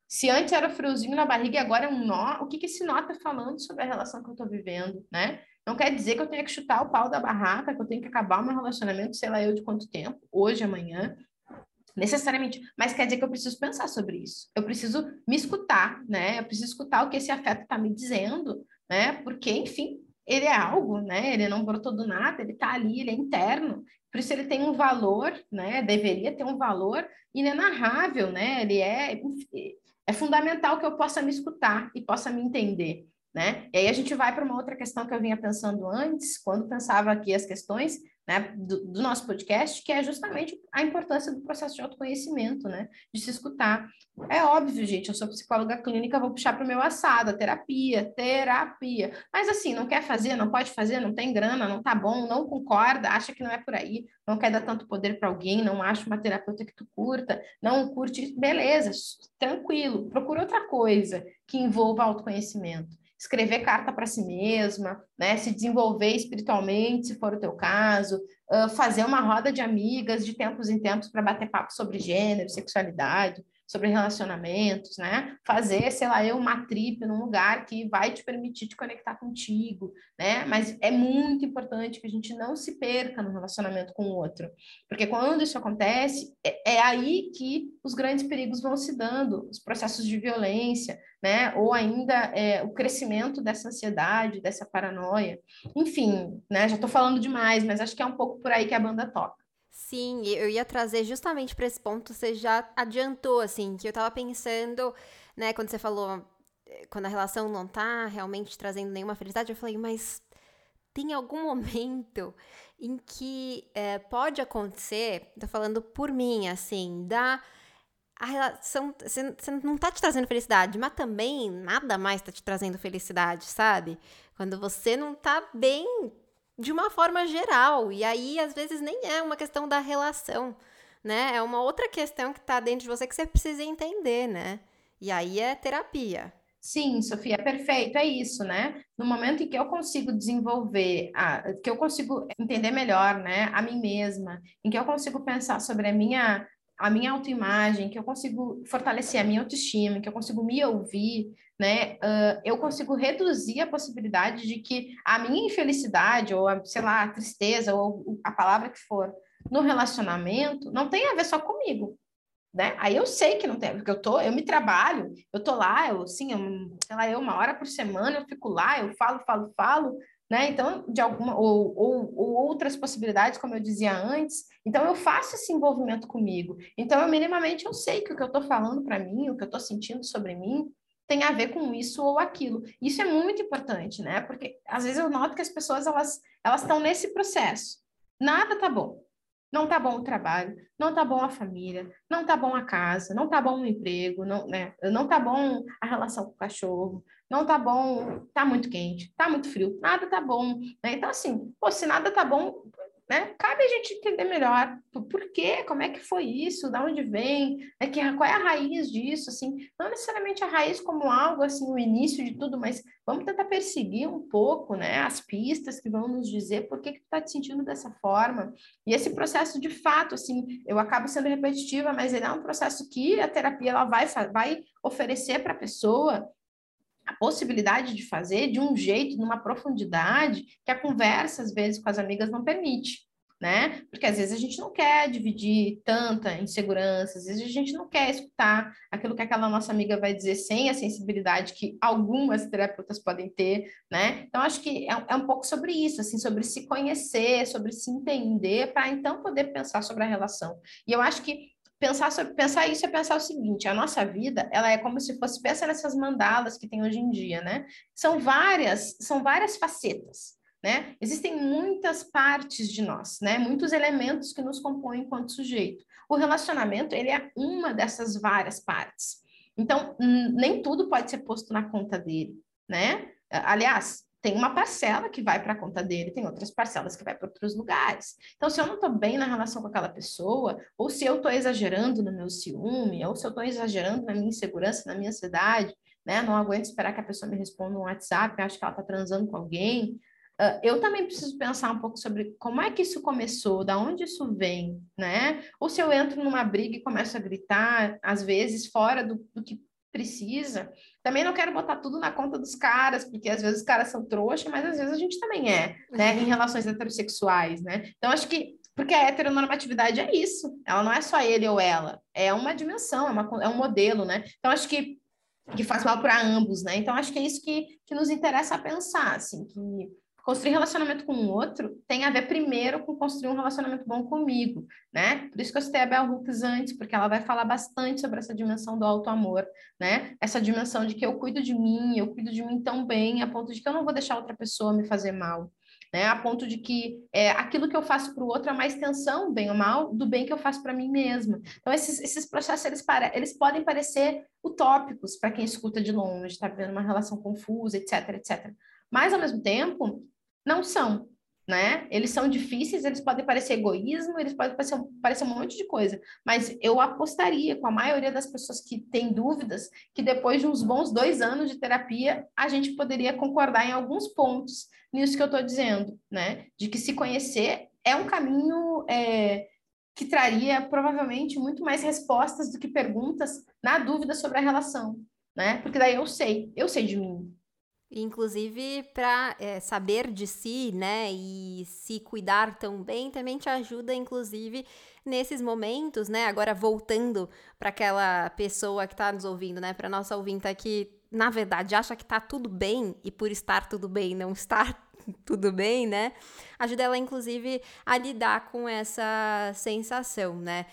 Se antes era friozinho na barriga e agora é um nó, o que, que esse nó está falando sobre a relação que eu estou vivendo, né? Não quer dizer que eu tenha que chutar o pau da barraca, que eu tenho que acabar o meu relacionamento, sei lá eu de quanto tempo, hoje, amanhã, necessariamente, mas quer dizer que eu preciso pensar sobre isso. Eu preciso me escutar, né? Eu preciso escutar o que esse afeto está me dizendo, né? Porque, enfim, ele é algo, né? Ele não brotou do nada, ele está ali, ele é interno. Por isso ele tem um valor, né? Deveria ter um valor inenarrável, né? Ele é é fundamental que eu possa me escutar e possa me entender, né? E aí a gente vai para uma outra questão que eu vinha pensando antes, quando pensava aqui as questões, né, do, do, nosso podcast, que é justamente a importância do processo de autoconhecimento, né, de se escutar. É óbvio, gente, eu sou psicóloga clínica, vou puxar para o meu assado, a terapia, terapia. Mas assim, não quer fazer, não pode fazer, não tem grana, não tá bom, não concorda, acha que não é por aí, não quer dar tanto poder para alguém, não acha uma terapeuta que tu curta, não curte, beleza, tranquilo, procura outra coisa que envolva autoconhecimento escrever carta para si mesma, né? Se desenvolver espiritualmente, se for o teu caso, uh, fazer uma roda de amigas de tempos em tempos para bater papo sobre gênero, sexualidade, sobre relacionamentos, né? Fazer, sei lá, eu uma trip num lugar que vai te permitir te conectar contigo, né? Mas é muito importante que a gente não se perca no relacionamento com o outro, porque quando isso acontece, é, é aí que os grandes perigos vão se dando, os processos de violência, né? Ou ainda é, o crescimento dessa ansiedade, dessa paranoia. Enfim, né? Já estou falando demais, mas acho que é um pouco por aí que a banda toca. Sim, eu ia trazer justamente para esse ponto, você já adiantou, assim, que eu tava pensando, né, quando você falou, eh, quando a relação não tá realmente trazendo nenhuma felicidade, eu falei, mas tem algum *laughs* momento em que é, pode acontecer, tô falando por mim, assim, da a relação, você não tá te trazendo felicidade, mas também nada mais tá te trazendo felicidade, sabe? Quando você não tá bem de uma forma geral. E aí, às vezes, nem é uma questão da relação, né? É uma outra questão que está dentro de você que você precisa entender, né? E aí é terapia. Sim, Sofia, é perfeito, é isso, né? No momento em que eu consigo desenvolver, a, que eu consigo entender melhor, né, a mim mesma, em que eu consigo pensar sobre a minha a minha autoimagem, que eu consigo fortalecer a minha autoestima, que eu consigo me ouvir, né? Uh, eu consigo reduzir a possibilidade de que a minha infelicidade, ou a, sei lá, a tristeza, ou a palavra que for, no relacionamento, não tem a ver só comigo. Né? Aí eu sei que não tem, porque eu tô, eu me trabalho, eu tô lá, eu assim, eu, sei lá, eu uma hora por semana eu fico lá, eu falo, falo, falo, né? Então, de alguma ou, ou, ou, outras possibilidades, como eu dizia antes. Então, eu faço esse envolvimento comigo. Então, eu minimamente eu sei que o que eu estou falando para mim, o que eu estou sentindo sobre mim, tem a ver com isso ou aquilo. Isso é muito importante, né? Porque às vezes eu noto que as pessoas elas elas estão nesse processo. Nada tá bom. Não tá bom o trabalho, não tá bom a família, não tá bom a casa, não tá bom o emprego, não, né? Não tá bom a relação com o cachorro, não tá bom, tá muito quente, tá muito frio, nada tá bom, né? Então, assim, pô, se nada tá bom, né? Cabe a gente entender melhor por quê, como é que foi isso, da onde vem, né? que, qual é a raiz disso, assim, não necessariamente a raiz como algo, assim, o início de tudo, mas vamos tentar perseguir um pouco, né, as pistas que vão nos dizer por que que tu tá te sentindo dessa forma, e esse processo, de fato, assim, eu acabo sendo repetitiva, mas ele é um processo que a terapia, ela vai, vai oferecer para a pessoa a possibilidade de fazer de um jeito, numa profundidade que a conversa, às vezes, com as amigas não permite, né? Porque às vezes a gente não quer dividir tanta insegurança, às vezes a gente não quer escutar aquilo que aquela nossa amiga vai dizer sem a sensibilidade que algumas terapeutas podem ter, né? Então, acho que é, é um pouco sobre isso, assim, sobre se conhecer, sobre se entender, para então poder pensar sobre a relação. E eu acho que pensar, sobre, pensar isso é pensar o seguinte: a nossa vida ela é como se fosse pensa nessas mandalas que tem hoje em dia, né? São várias, são várias facetas. Né? Existem muitas partes de nós, né? Muitos elementos que nos compõem enquanto sujeito. O relacionamento, ele é uma dessas várias partes. Então, nem tudo pode ser posto na conta dele, né? Aliás, tem uma parcela que vai para a conta dele, tem outras parcelas que vai para outros lugares. Então, se eu não estou bem na relação com aquela pessoa, ou se eu estou exagerando no meu ciúme, ou se eu estou exagerando na minha insegurança, na minha ansiedade, né? Não aguento esperar que a pessoa me responda um WhatsApp, acho que ela está transando com alguém. Uh, eu também preciso pensar um pouco sobre como é que isso começou, da onde isso vem, né? Ou se eu entro numa briga e começo a gritar, às vezes fora do, do que precisa. Também não quero botar tudo na conta dos caras, porque às vezes os caras são trouxa, mas às vezes a gente também é, né, em relações heterossexuais, né? Então acho que porque a heteronormatividade é isso, ela não é só ele ou ela, é uma dimensão, é, uma, é um modelo, né? Então acho que que faz mal para ambos, né? Então acho que é isso que, que nos interessa pensar, assim, que construir relacionamento com o outro tem a ver primeiro com construir um relacionamento bom comigo, né? Por isso que eu citei a Bell Hooks antes, porque ela vai falar bastante sobre essa dimensão do auto-amor, né? Essa dimensão de que eu cuido de mim, eu cuido de mim tão bem, a ponto de que eu não vou deixar outra pessoa me fazer mal. Né, a ponto de que é, aquilo que eu faço para o outro é uma extensão, bem ou mal, do bem que eu faço para mim mesma. Então, esses, esses processos, eles, para, eles podem parecer utópicos para quem escuta de longe, está vendo uma relação confusa, etc, etc. Mas, ao mesmo tempo, não são, né? Eles são difíceis, eles podem parecer egoísmo, eles podem parecer, parecer um monte de coisa, mas eu apostaria com a maioria das pessoas que têm dúvidas que depois de uns bons dois anos de terapia, a gente poderia concordar em alguns pontos nisso que eu estou dizendo, né? De que se conhecer é um caminho é, que traria provavelmente muito mais respostas do que perguntas na dúvida sobre a relação, né? Porque daí eu sei, eu sei de mim, Inclusive, para é, eh, saber de si, né, e se cuidar tão bem, também te ajuda, inclusive, nesses momentos, né? Agora, voltando para aquela pessoa que está nos ouvindo, né, para nossa ouvinte que, na verdade, acha que está tudo bem e por estar tudo bem não estar *laughs* tudo bem, né? Ajuda ela, inclusive, a lidar com essa sensação, né?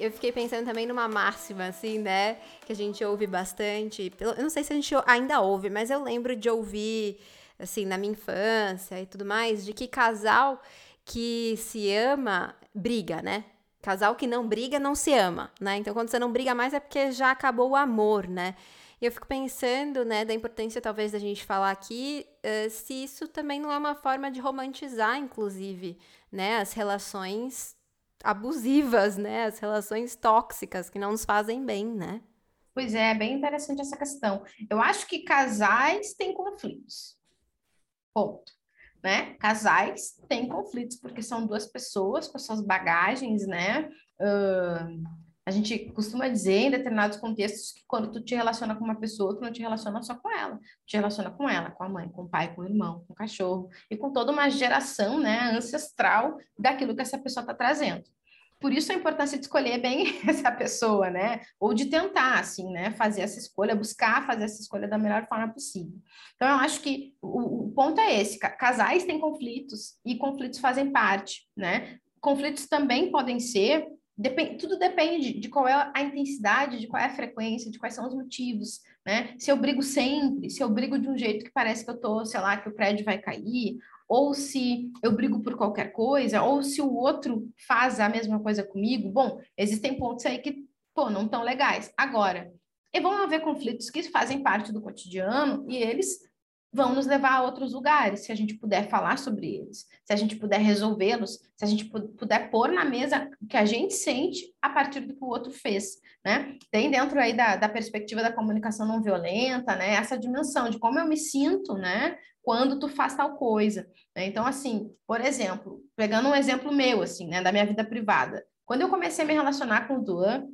Eu fiquei pensando também numa máxima, assim, né? Que a gente ouve bastante. Eu não sei se a gente ainda ouve, mas eu lembro de ouvir, assim, na minha infância e tudo mais, de que casal que se ama briga, né? Casal que não briga não se ama, né? Então, quando você não briga mais é porque já acabou o amor, né? E eu fico pensando, né, da importância talvez da gente falar aqui, uh, se isso também não é uma forma de romantizar, inclusive, né, as relações abusivas, né? As relações tóxicas que não nos fazem bem, né? Pois é, bem interessante essa questão. Eu acho que casais têm conflitos. Ponto. né? Casais têm conflitos porque são duas pessoas com suas bagagens, né? Uh, a gente costuma dizer em determinados contextos que quando tu te relaciona com uma pessoa, tu não te relaciona só com ela, tu te relaciona com ela, com a mãe, com o pai, com o irmão, com o cachorro e com toda uma geração, né, ancestral daquilo que essa pessoa está trazendo. Por isso a importância de escolher bem *laughs* essa pessoa, né? Ou de tentar, assim, né? Fazer essa escolha, buscar fazer essa escolha da melhor forma possível. Então, eu acho que o, o ponto é esse: casais têm conflitos e conflitos fazem parte, né? Conflitos também podem ser Depende, tudo depende de qual é a intensidade, de qual é a frequência, de quais são os motivos, né? Se eu brigo sempre, se eu brigo de um jeito que parece que eu tô, sei lá, que o prédio vai cair, ou se eu brigo por qualquer coisa, ou se o outro faz a mesma coisa comigo. Bom, existem pontos aí que, pô, não tão legais. Agora, e vão haver conflitos que fazem parte do cotidiano e eles vão nos levar a outros lugares, se a gente puder falar sobre eles, se a gente puder resolvê-los, se a gente puder pôr na mesa o que a gente sente a partir do que o outro fez, né? Tem dentro aí da, da perspectiva da comunicação não violenta, né? Essa dimensão de como eu me sinto, né? Quando tu faz tal coisa. Né? Então, assim, por exemplo, pegando um exemplo meu, assim, né? Da minha vida privada. Quando eu comecei a me relacionar com o Duan,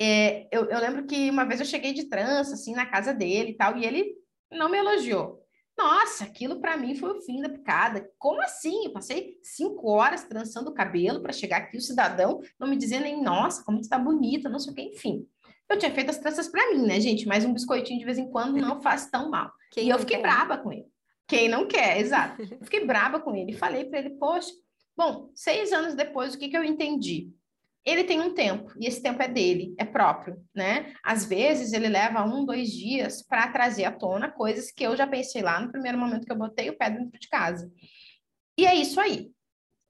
é, eu, eu lembro que uma vez eu cheguei de trança, assim, na casa dele e tal, e ele não me elogiou. Nossa, aquilo para mim foi o fim da picada. Como assim? Eu passei cinco horas trançando o cabelo para chegar aqui o cidadão não me dizer nem, nossa, como está bonita, não sei o que, enfim. Eu tinha feito as tranças para mim, né, gente? Mas um biscoitinho de vez em quando não faz tão mal. Quem e eu fiquei quer? braba com ele. Quem não quer, exato. Eu *laughs* fiquei braba com ele. Falei para ele, poxa, bom, seis anos depois, o que, que eu entendi? Ele tem um tempo, e esse tempo é dele, é próprio, né? Às vezes ele leva um, dois dias para trazer à tona coisas que eu já pensei lá no primeiro momento que eu botei o pé dentro de casa. E é isso aí.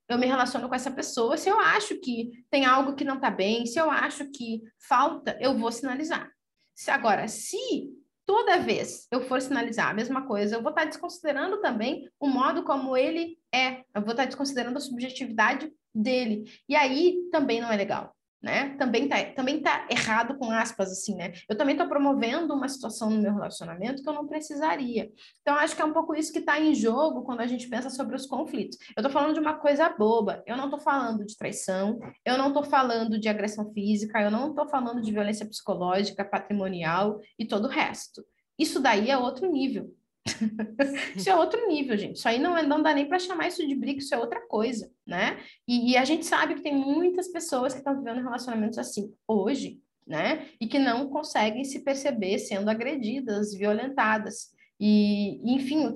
Eu me relaciono com essa pessoa. Se eu acho que tem algo que não está bem, se eu acho que falta, eu vou sinalizar. Se agora, se toda vez eu for sinalizar a mesma coisa, eu vou estar tá desconsiderando também o modo como ele é. Eu vou estar tá desconsiderando a subjetividade dele. E aí também não é legal. Né? Também tá, também tá errado com aspas assim, né? Eu também estou promovendo uma situação no meu relacionamento que eu não precisaria. Então acho que é um pouco isso que está em jogo quando a gente pensa sobre os conflitos. Eu estou falando de uma coisa boba. Eu não estou falando de traição. Eu não estou falando de agressão física. Eu não estou falando de violência psicológica, patrimonial e todo o resto. Isso daí é outro nível. *laughs* isso é outro nível, gente. Isso aí não, é, não dá nem para chamar isso de briga, isso é outra coisa, né? E, e a gente sabe que tem muitas pessoas que estão vivendo relacionamentos assim hoje, né? E que não conseguem se perceber sendo agredidas, violentadas. E, enfim,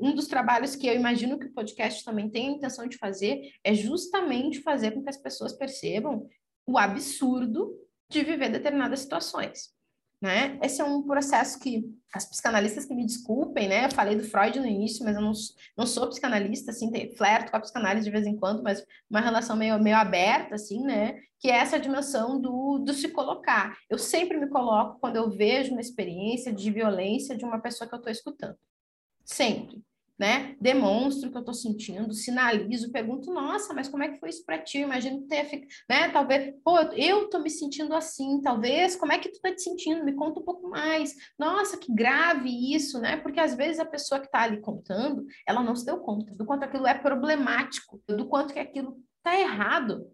um dos trabalhos que eu imagino que o podcast também tem a intenção de fazer é justamente fazer com que as pessoas percebam o absurdo de viver determinadas situações né? Esse é um processo que as psicanalistas que me desculpem, né? Eu falei do Freud no início, mas eu não, não sou psicanalista, assim, flerto com a psicanálise de vez em quando, mas uma relação meio, meio aberta, assim, né? Que é essa dimensão do, do se colocar. Eu sempre me coloco quando eu vejo uma experiência de violência de uma pessoa que eu estou escutando. Sempre né? Demonstro o que eu estou sentindo, sinalizo, pergunto, nossa, mas como é que foi isso para ti? Imagino que tenha ficado, né? Talvez, pô, eu estou me sentindo assim, talvez, como é que tu está te sentindo? Me conta um pouco mais. Nossa, que grave isso, né? Porque às vezes a pessoa que está ali contando, ela não se deu conta do quanto aquilo é problemático, do quanto que aquilo está errado,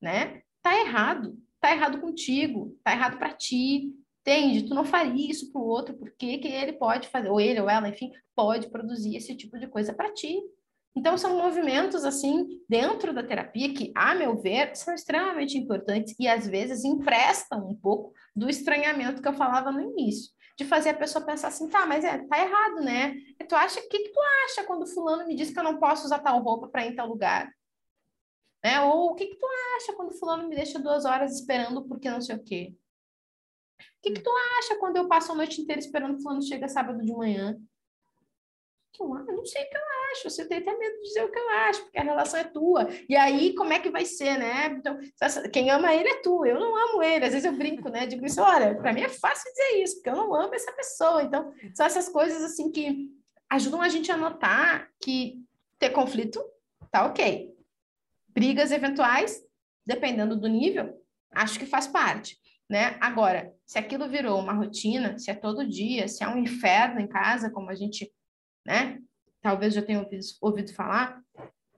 né? Tá errado, tá errado contigo, tá errado para ti, Entende? Tu não faria isso para o outro, porque que ele pode fazer, ou ele ou ela, enfim, pode produzir esse tipo de coisa para ti. Então, são movimentos, assim, dentro da terapia que, a meu ver, são extremamente importantes e, às vezes, emprestam um pouco do estranhamento que eu falava no início. De fazer a pessoa pensar assim, tá, mas é, tá errado, né? Tu acha, o que, que tu acha quando fulano me diz que eu não posso usar tal roupa para ir em tal lugar? Né? Ou o que, que tu acha quando fulano me deixa duas horas esperando porque não sei o quê? O que, que tu acha quando eu passo a noite inteira esperando o fulano chega sábado de manhã? Eu, eu não sei o que eu acho, você tem até medo de dizer o que eu acho, porque a relação é tua. E aí, como é que vai ser, né? Então, quem ama ele é tu, eu não amo ele. Às vezes eu brinco, né? Digo isso, olha, para mim é fácil dizer isso, porque eu não amo essa pessoa. Então, são essas coisas assim que ajudam a gente a notar que ter conflito tá ok. Brigas eventuais, dependendo do nível, acho que faz parte né? Agora, se aquilo virou uma rotina, se é todo dia, se é um inferno em casa, como a gente, né, talvez já tenham ouvido, ouvido falar,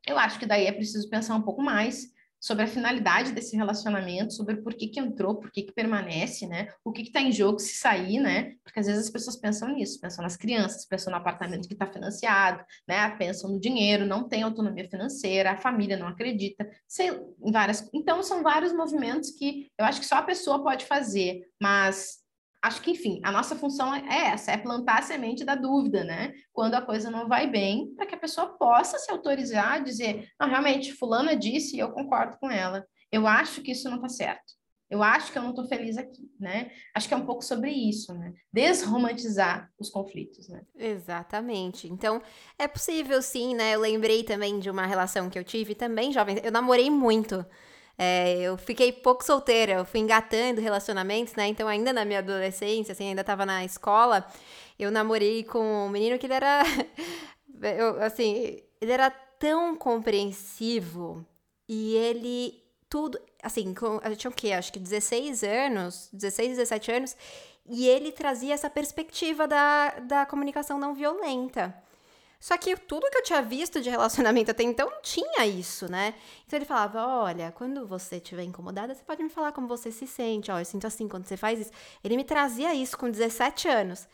eu acho que daí é preciso pensar um pouco mais sobre a finalidade desse relacionamento, sobre por que que entrou, por que que permanece, né? O que está em jogo se sair, né? Porque às vezes as pessoas pensam nisso, pensam nas crianças, pensam no apartamento que está financiado, né? Pensam no dinheiro, não tem autonomia financeira, a família não acredita, sei, várias. Então são vários movimentos que eu acho que só a pessoa pode fazer, mas acho que, enfim, a nossa função é essa, é plantar a semente da dúvida, né? Quando a coisa não vai bem, para que a pessoa possa se autorizar a dizer, não, realmente, fulana disse e eu concordo com ela. Eu acho que isso não está certo. Eu acho que eu não estou feliz aqui, né? Acho que é um pouco sobre isso, né? Desromantizar os conflitos, né? Exatamente. Então, é possível sim, né? Eu lembrei também de uma relação que eu tive também, jovem. Eu namorei muito. É, eu fiquei pouco solteira, eu fui engatando relacionamentos, né? Então, ainda na minha adolescência, assim, ainda tava na escola, eu namorei com um menino que ele era. *laughs* eu, assim, ele era tão compreensivo e ele. Tudo. Assim, com, eu tinha o quê? Acho que 16 anos, 16, 17 anos, e ele trazia essa perspectiva da, da comunicação não violenta. Só que tudo que eu tinha visto de relacionamento até então não tinha isso, né? Então ele falava: olha, quando você estiver incomodada, você pode me falar como você se sente. Ó, eu sinto assim quando você faz isso. Ele me trazia isso com 17 anos.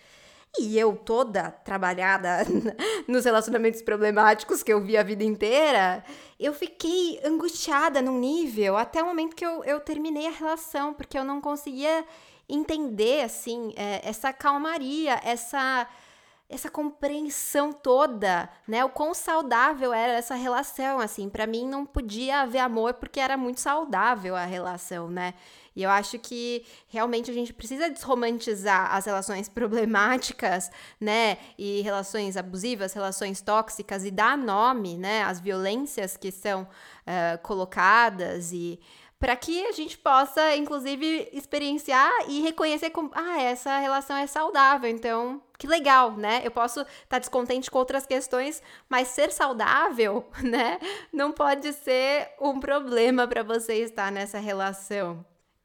E eu toda trabalhada *laughs* nos relacionamentos problemáticos que eu vi a vida inteira, eu fiquei angustiada num nível até o momento que eu, eu terminei a relação, porque eu não conseguia entender, assim, é, essa calmaria, essa essa compreensão toda, né? O quão saudável era essa relação, assim, para mim não podia haver amor porque era muito saudável a relação, né? E eu acho que realmente a gente precisa desromantizar as relações *laughs* problemáticas, né? E relações abusivas, relações tóxicas e dar nome, né? Às violências que são uh, colocadas e para que a gente possa, inclusive, experienciar e reconhecer como, ah, essa relação é saudável, então, que legal, né? Eu posso estar tá descontente com outras questões, mas ser saudável, *laughs* né, não pode ser um problema para você estar nessa relação.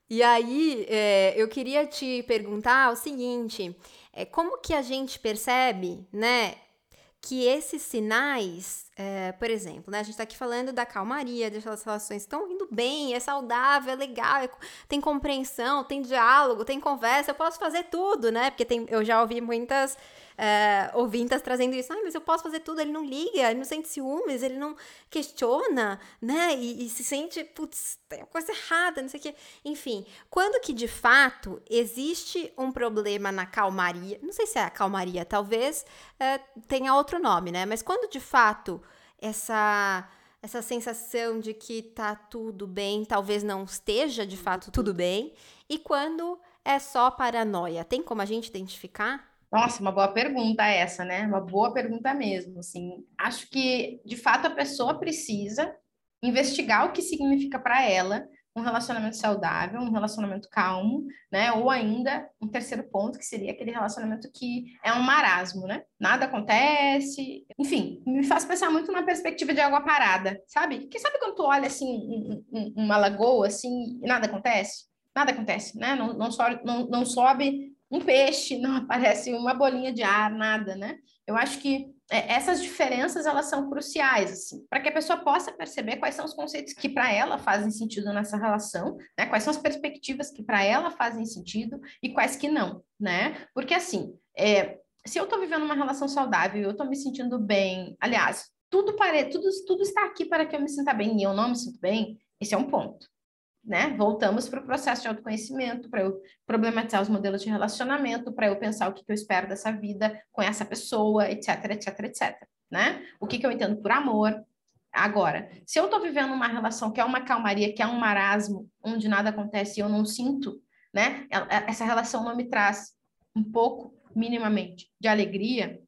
E aí, é, eu queria te perguntar o seguinte: é, como que a gente percebe, né, que esses sinais, é, por exemplo, né, a gente está aqui falando da calmaria, das relações estão indo bem, é saudável, é legal, é, tem compreensão, tem diálogo, tem conversa, eu posso fazer tudo, né? Porque tem, eu já ouvi muitas é, ouvintas trazendo isso. Ai, mas eu posso fazer tudo, ele não liga, ele não sente ciúmes, ele não questiona, né? E, e se sente, putz, tem coisa errada, não sei o quê. Enfim, quando que de fato existe um problema na calmaria, não sei se é a calmaria, talvez é, tenha outro nome, né? Mas quando de fato essa essa sensação de que tá tudo bem, talvez não esteja de fato tudo bem, e quando é só paranoia, tem como a gente identificar? Nossa, uma boa pergunta essa, né? Uma boa pergunta mesmo, assim. Acho que, de fato, a pessoa precisa investigar o que significa para ela um relacionamento saudável, um relacionamento calmo, né? Ou ainda um terceiro ponto, que seria aquele relacionamento que é um marasmo, né? Nada acontece, enfim, me faz pensar muito na perspectiva de água parada, sabe? Que sabe quando tu olha assim um, um, uma lagoa assim e nada acontece? Nada acontece, né? Não, não, sobe, não, não sobe um peixe, não *laughs* aparece uma bolinha de ar, nada, né? Eu acho que é, essas diferenças elas são cruciais assim, para que a pessoa possa perceber quais são os conceitos que para ela fazem sentido nessa relação, né? Quais são as perspectivas que para ela fazem sentido e quais que não, né? Porque assim, é, se eu estou vivendo uma relação saudável, eu estou me sentindo bem, aliás, tudo pare... tudo tudo está aqui para que eu me sinta bem e eu não me sinto bem, esse é um ponto né? Voltamos para o processo de autoconhecimento, para eu problematizar os modelos de relacionamento, para eu pensar o que, que, eu espero dessa vida com essa pessoa, etc, etc, etc, né? O que, que eu entendo por amor. Agora, se eu estou vivendo uma relação que é uma calmaria, que é um marasmo, onde nada acontece e eu não sinto, né? Essa relação não me traz um pouco, minimamente, de alegria,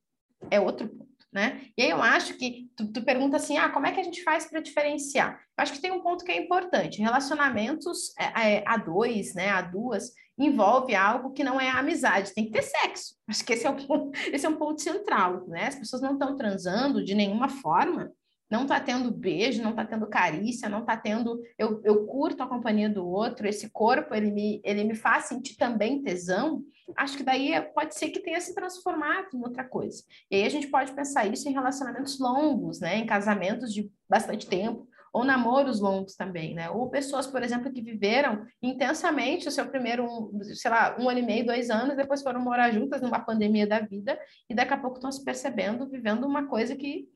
é outro ponto né? E aí eu acho que tu, tu pergunta assim, ah, como é que a gente faz para diferenciar? Eu acho que tem um ponto que é importante. Relacionamentos é, é, a dois, né, a duas, envolve algo que não é amizade, tem que ter sexo. Acho que esse é, o *laughs* esse é um ponto central, né? As pessoas não estão transando de nenhuma forma, não tá tendo beijo, não tá tendo carícia, não tá tendo. Eu, eu curto a companhia do outro, esse corpo ele me, ele me faz sentir também tesão. Acho que daí pode ser que tenha se transformado em outra coisa. E aí a gente pode pensar isso em relacionamentos longos, né? Em casamentos de bastante tempo, ou namoros longos também, né? Ou pessoas, por exemplo, que viveram intensamente o seu primeiro, sei lá, um ano e meio, dois anos, depois foram morar juntas numa pandemia da vida, e daqui a pouco estão se percebendo, vivendo uma coisa que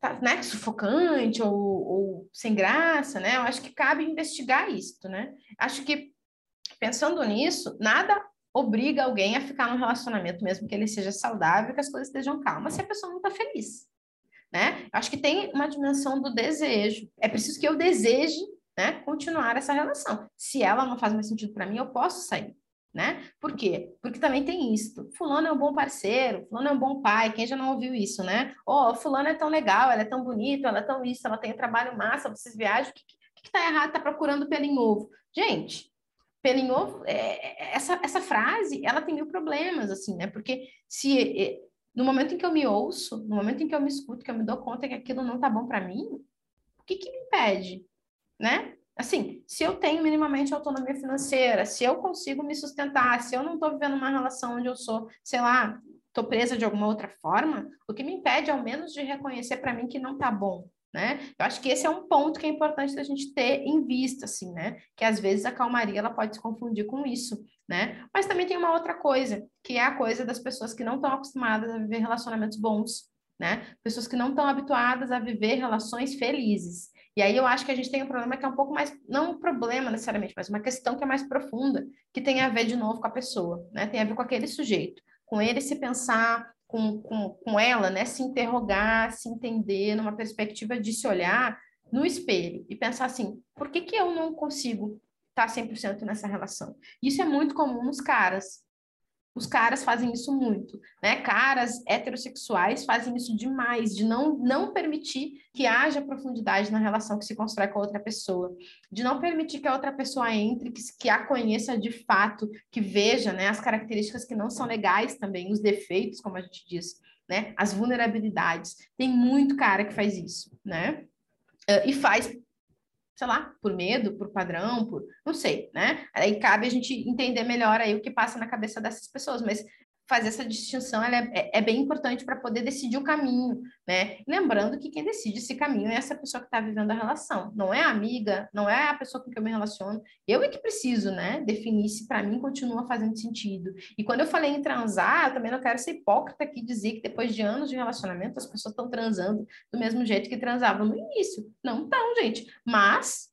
tá, né, sufocante ou, ou, sem graça, né? Eu acho que cabe investigar isso, né? Acho que pensando nisso, nada obriga alguém a ficar num relacionamento, mesmo que ele seja saudável, que as coisas estejam calmas, se a pessoa não está feliz, né? Acho que tem uma dimensão do desejo. É preciso que eu deseje, né, continuar essa relação. Se ela não faz mais sentido para mim, eu posso sair né? Por quê? Porque também tem isso. Fulano é um bom parceiro, fulano é um bom pai. Quem já não ouviu isso, né? Oh, fulano é tão legal, ela é tão bonita, ela é tão isso, ela tem trabalho massa, vocês viajam, o que, que, que tá errado? Tá procurando pelo em ovo. Gente, pelo em ovo, é, é, essa, essa frase, ela tem mil problemas, assim, né? Porque se no momento em que eu me ouço, no momento em que eu me escuto, que eu me dou conta que aquilo não tá bom para mim, o que que me impede, né? Assim, se eu tenho minimamente autonomia financeira, se eu consigo me sustentar, se eu não estou vivendo uma relação onde eu sou, sei lá, estou presa de alguma outra forma, o que me impede, ao menos, de reconhecer para mim que não está bom, né? Eu acho que esse é um ponto que é importante da gente ter em vista, assim, né? Que às vezes a calmaria ela pode se confundir com isso, né? Mas também tem uma outra coisa, que é a coisa das pessoas que não estão acostumadas a viver relacionamentos bons, né? Pessoas que não estão habituadas a viver relações felizes. E aí eu acho que a gente tem um problema que é um pouco mais, não um problema necessariamente, mas uma questão que é mais profunda, que tem a ver de novo com a pessoa, né? Tem a ver com aquele sujeito, com ele se pensar, com, com, com ela, né? Se interrogar, se entender numa perspectiva de se olhar no espelho e pensar assim, por que que eu não consigo estar 100% nessa relação? Isso é muito comum nos caras, os caras fazem isso muito, né? Caras heterossexuais fazem isso demais, de não, não permitir que haja profundidade na relação que se constrói com a outra pessoa, de não permitir que a outra pessoa entre, que, que a conheça de fato, que veja, né, as características que não são legais também, os defeitos, como a gente diz, né? As vulnerabilidades. Tem muito cara que faz isso, né? Uh, e faz sei lá, por medo, por padrão, por não sei, né? Aí cabe a gente entender melhor aí o que passa na cabeça dessas pessoas, mas fazer essa distinção é, é, é bem importante para poder decidir o caminho, né? Lembrando que quem decide esse caminho é essa pessoa que está vivendo a relação, não é a amiga, não é a pessoa com quem eu me relaciono. Eu é que preciso, né? Definir se para mim continua fazendo sentido. E quando eu falei em transar, eu também não quero ser hipócrita aqui dizer que depois de anos de relacionamento as pessoas estão transando do mesmo jeito que transavam no início. Não estão, gente. Mas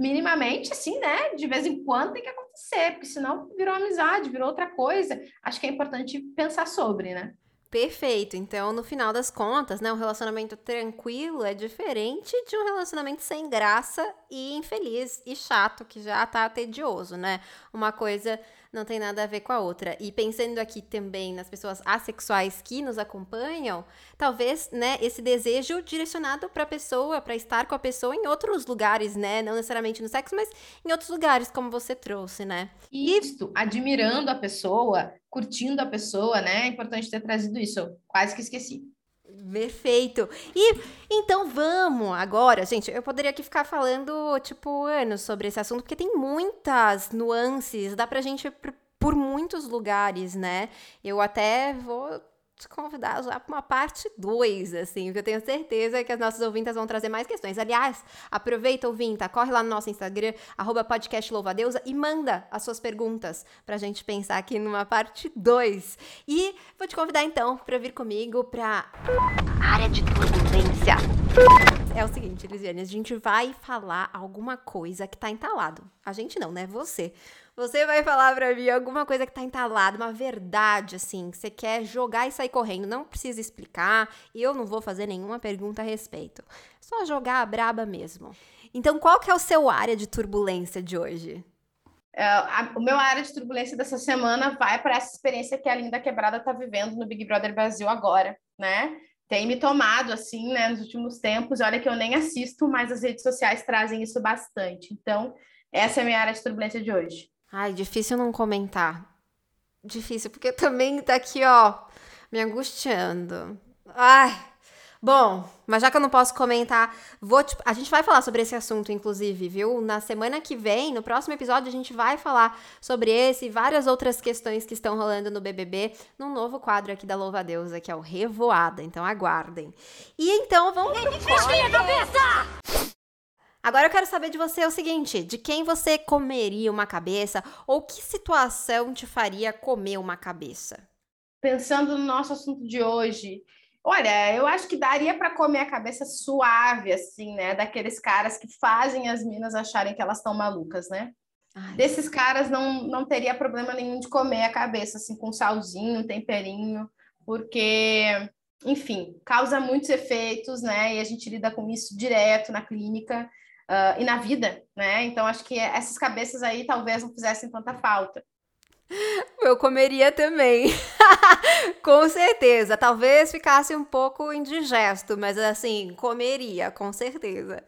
minimamente, assim, né? De vez em quando tem que acontecer, porque senão virou amizade, virou outra coisa. Acho que é importante pensar sobre, né? Perfeito. Então, no final das contas, né, um relacionamento tranquilo é diferente de um relacionamento sem graça e infeliz e chato, que já tá tedioso, né? Uma coisa não tem nada a ver com a outra. E pensando aqui também nas pessoas assexuais que nos acompanham, talvez, né, esse desejo direcionado para a pessoa, para estar com a pessoa em outros lugares, né, não necessariamente no sexo, mas em outros lugares, como você trouxe, né? Isso, admirando a pessoa, curtindo a pessoa, né? É importante ter trazido isso. Eu quase que esqueci. Perfeito. E então vamos agora, gente. Eu poderia aqui ficar falando, tipo, anos sobre esse assunto, porque tem muitas nuances, dá pra gente ir por muitos lugares, né? Eu até vou te convidar já para uma parte 2, assim, porque eu tenho certeza que as nossas ouvintas vão trazer mais questões. Aliás, aproveita, ouvinta, corre lá no nosso Instagram, arroba podcast e manda as suas perguntas para a gente pensar aqui numa parte 2. E vou te convidar, então, para vir comigo para área de turbulência. É o seguinte, Lisiane, a gente vai falar alguma coisa que tá entalado. A gente não, né? Você. Você vai falar pra mim alguma coisa que tá entalada, uma verdade, assim, que você quer jogar e sair correndo. Não precisa explicar, eu não vou fazer nenhuma pergunta a respeito. Só jogar a braba mesmo. Então, qual que é o seu área de turbulência de hoje? É, a, o meu área de turbulência dessa semana vai para essa experiência que a Linda Quebrada está vivendo no Big Brother Brasil agora, né? Tem me tomado, assim, né, nos últimos tempos. Olha que eu nem assisto, mas as redes sociais trazem isso bastante. Então, essa é a minha área de turbulência de hoje. Ai, difícil não comentar. Difícil, porque também tá aqui, ó, me angustiando. Ai, Bom, mas já que eu não posso comentar, vou te... a gente vai falar sobre esse assunto, inclusive, viu? Na semana que vem, no próximo episódio, a gente vai falar sobre esse e várias outras questões que estão rolando no BBB, num novo quadro aqui da Louva a Deusa, que é o Revoada. Então aguardem. E então vamos. Cabeça! Agora eu quero saber de você o seguinte: de quem você comeria uma cabeça ou que situação te faria comer uma cabeça? Pensando no nosso assunto de hoje, Olha, eu acho que daria para comer a cabeça suave, assim, né? Daqueles caras que fazem as minas acharem que elas estão malucas, né? Ai. Desses caras não, não teria problema nenhum de comer a cabeça, assim, com salzinho, temperinho, porque, enfim, causa muitos efeitos, né? E a gente lida com isso direto na clínica uh, e na vida, né? Então, acho que essas cabeças aí talvez não fizessem tanta falta. *laughs* Eu comeria também. *laughs* com certeza. Talvez ficasse um pouco indigesto, mas assim, comeria, com certeza.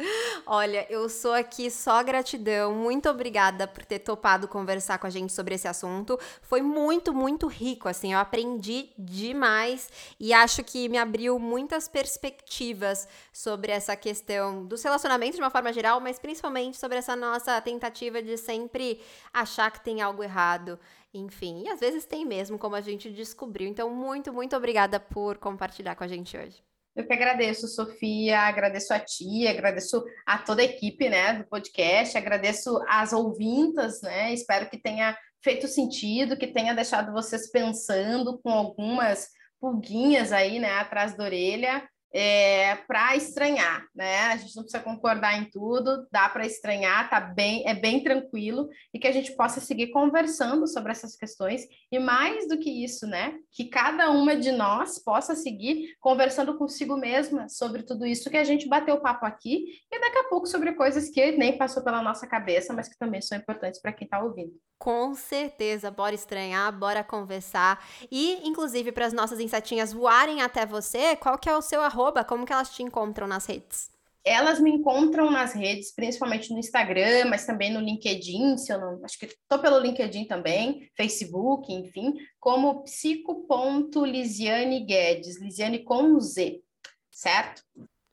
Olha, eu sou aqui só gratidão. Muito obrigada por ter topado conversar com a gente sobre esse assunto. Foi muito, muito rico, assim. Eu aprendi demais e acho que me abriu muitas perspectivas sobre essa questão dos relacionamentos de uma forma geral, mas principalmente sobre essa nossa tentativa de sempre achar que tem algo errado enfim, e às vezes tem mesmo, como a gente descobriu. Então, muito, muito obrigada por compartilhar com a gente hoje. Eu que agradeço, Sofia, agradeço a ti, agradeço a toda a equipe, né, do podcast, agradeço as ouvintas, né, espero que tenha feito sentido, que tenha deixado vocês pensando com algumas pulguinhas aí, né, atrás da orelha, é, para estranhar, né? A gente não precisa concordar em tudo, dá para estranhar, tá bem, é bem tranquilo e que a gente possa seguir conversando sobre essas questões e mais do que isso, né? Que cada uma de nós possa seguir conversando consigo mesma sobre tudo isso que a gente bateu papo aqui e daqui a pouco sobre coisas que nem passou pela nossa cabeça, mas que também são importantes para quem está ouvindo. Com certeza, bora estranhar, bora conversar. E, inclusive, para as nossas insetinhas voarem até você, qual que é o seu arroba? Como que elas te encontram nas redes? Elas me encontram nas redes, principalmente no Instagram, mas também no LinkedIn, se eu não, acho que estou pelo LinkedIn também, Facebook, enfim, como psico.lisiane Guedes, Lisiane com Z, certo?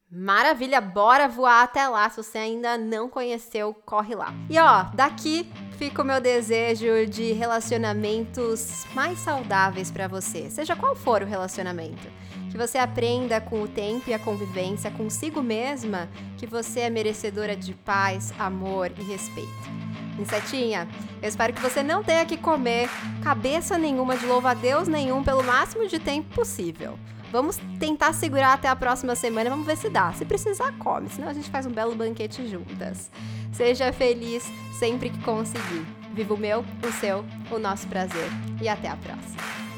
Maravilha, bora voar até lá. Se você ainda não conheceu, corre lá. E ó, daqui fica o meu desejo de relacionamentos mais saudáveis para você, seja qual for o relacionamento. Que você aprenda com o tempo e a convivência consigo mesma que você é merecedora de paz, amor e respeito. Insetinha, eu espero que você não tenha que comer cabeça nenhuma de louva-a-Deus nenhum pelo máximo de tempo possível. Vamos tentar segurar até a próxima semana, vamos ver se dá. Se precisar, come, senão a gente faz um belo banquete juntas. Seja feliz sempre que conseguir. Viva o meu, o seu, o nosso prazer. E até a próxima.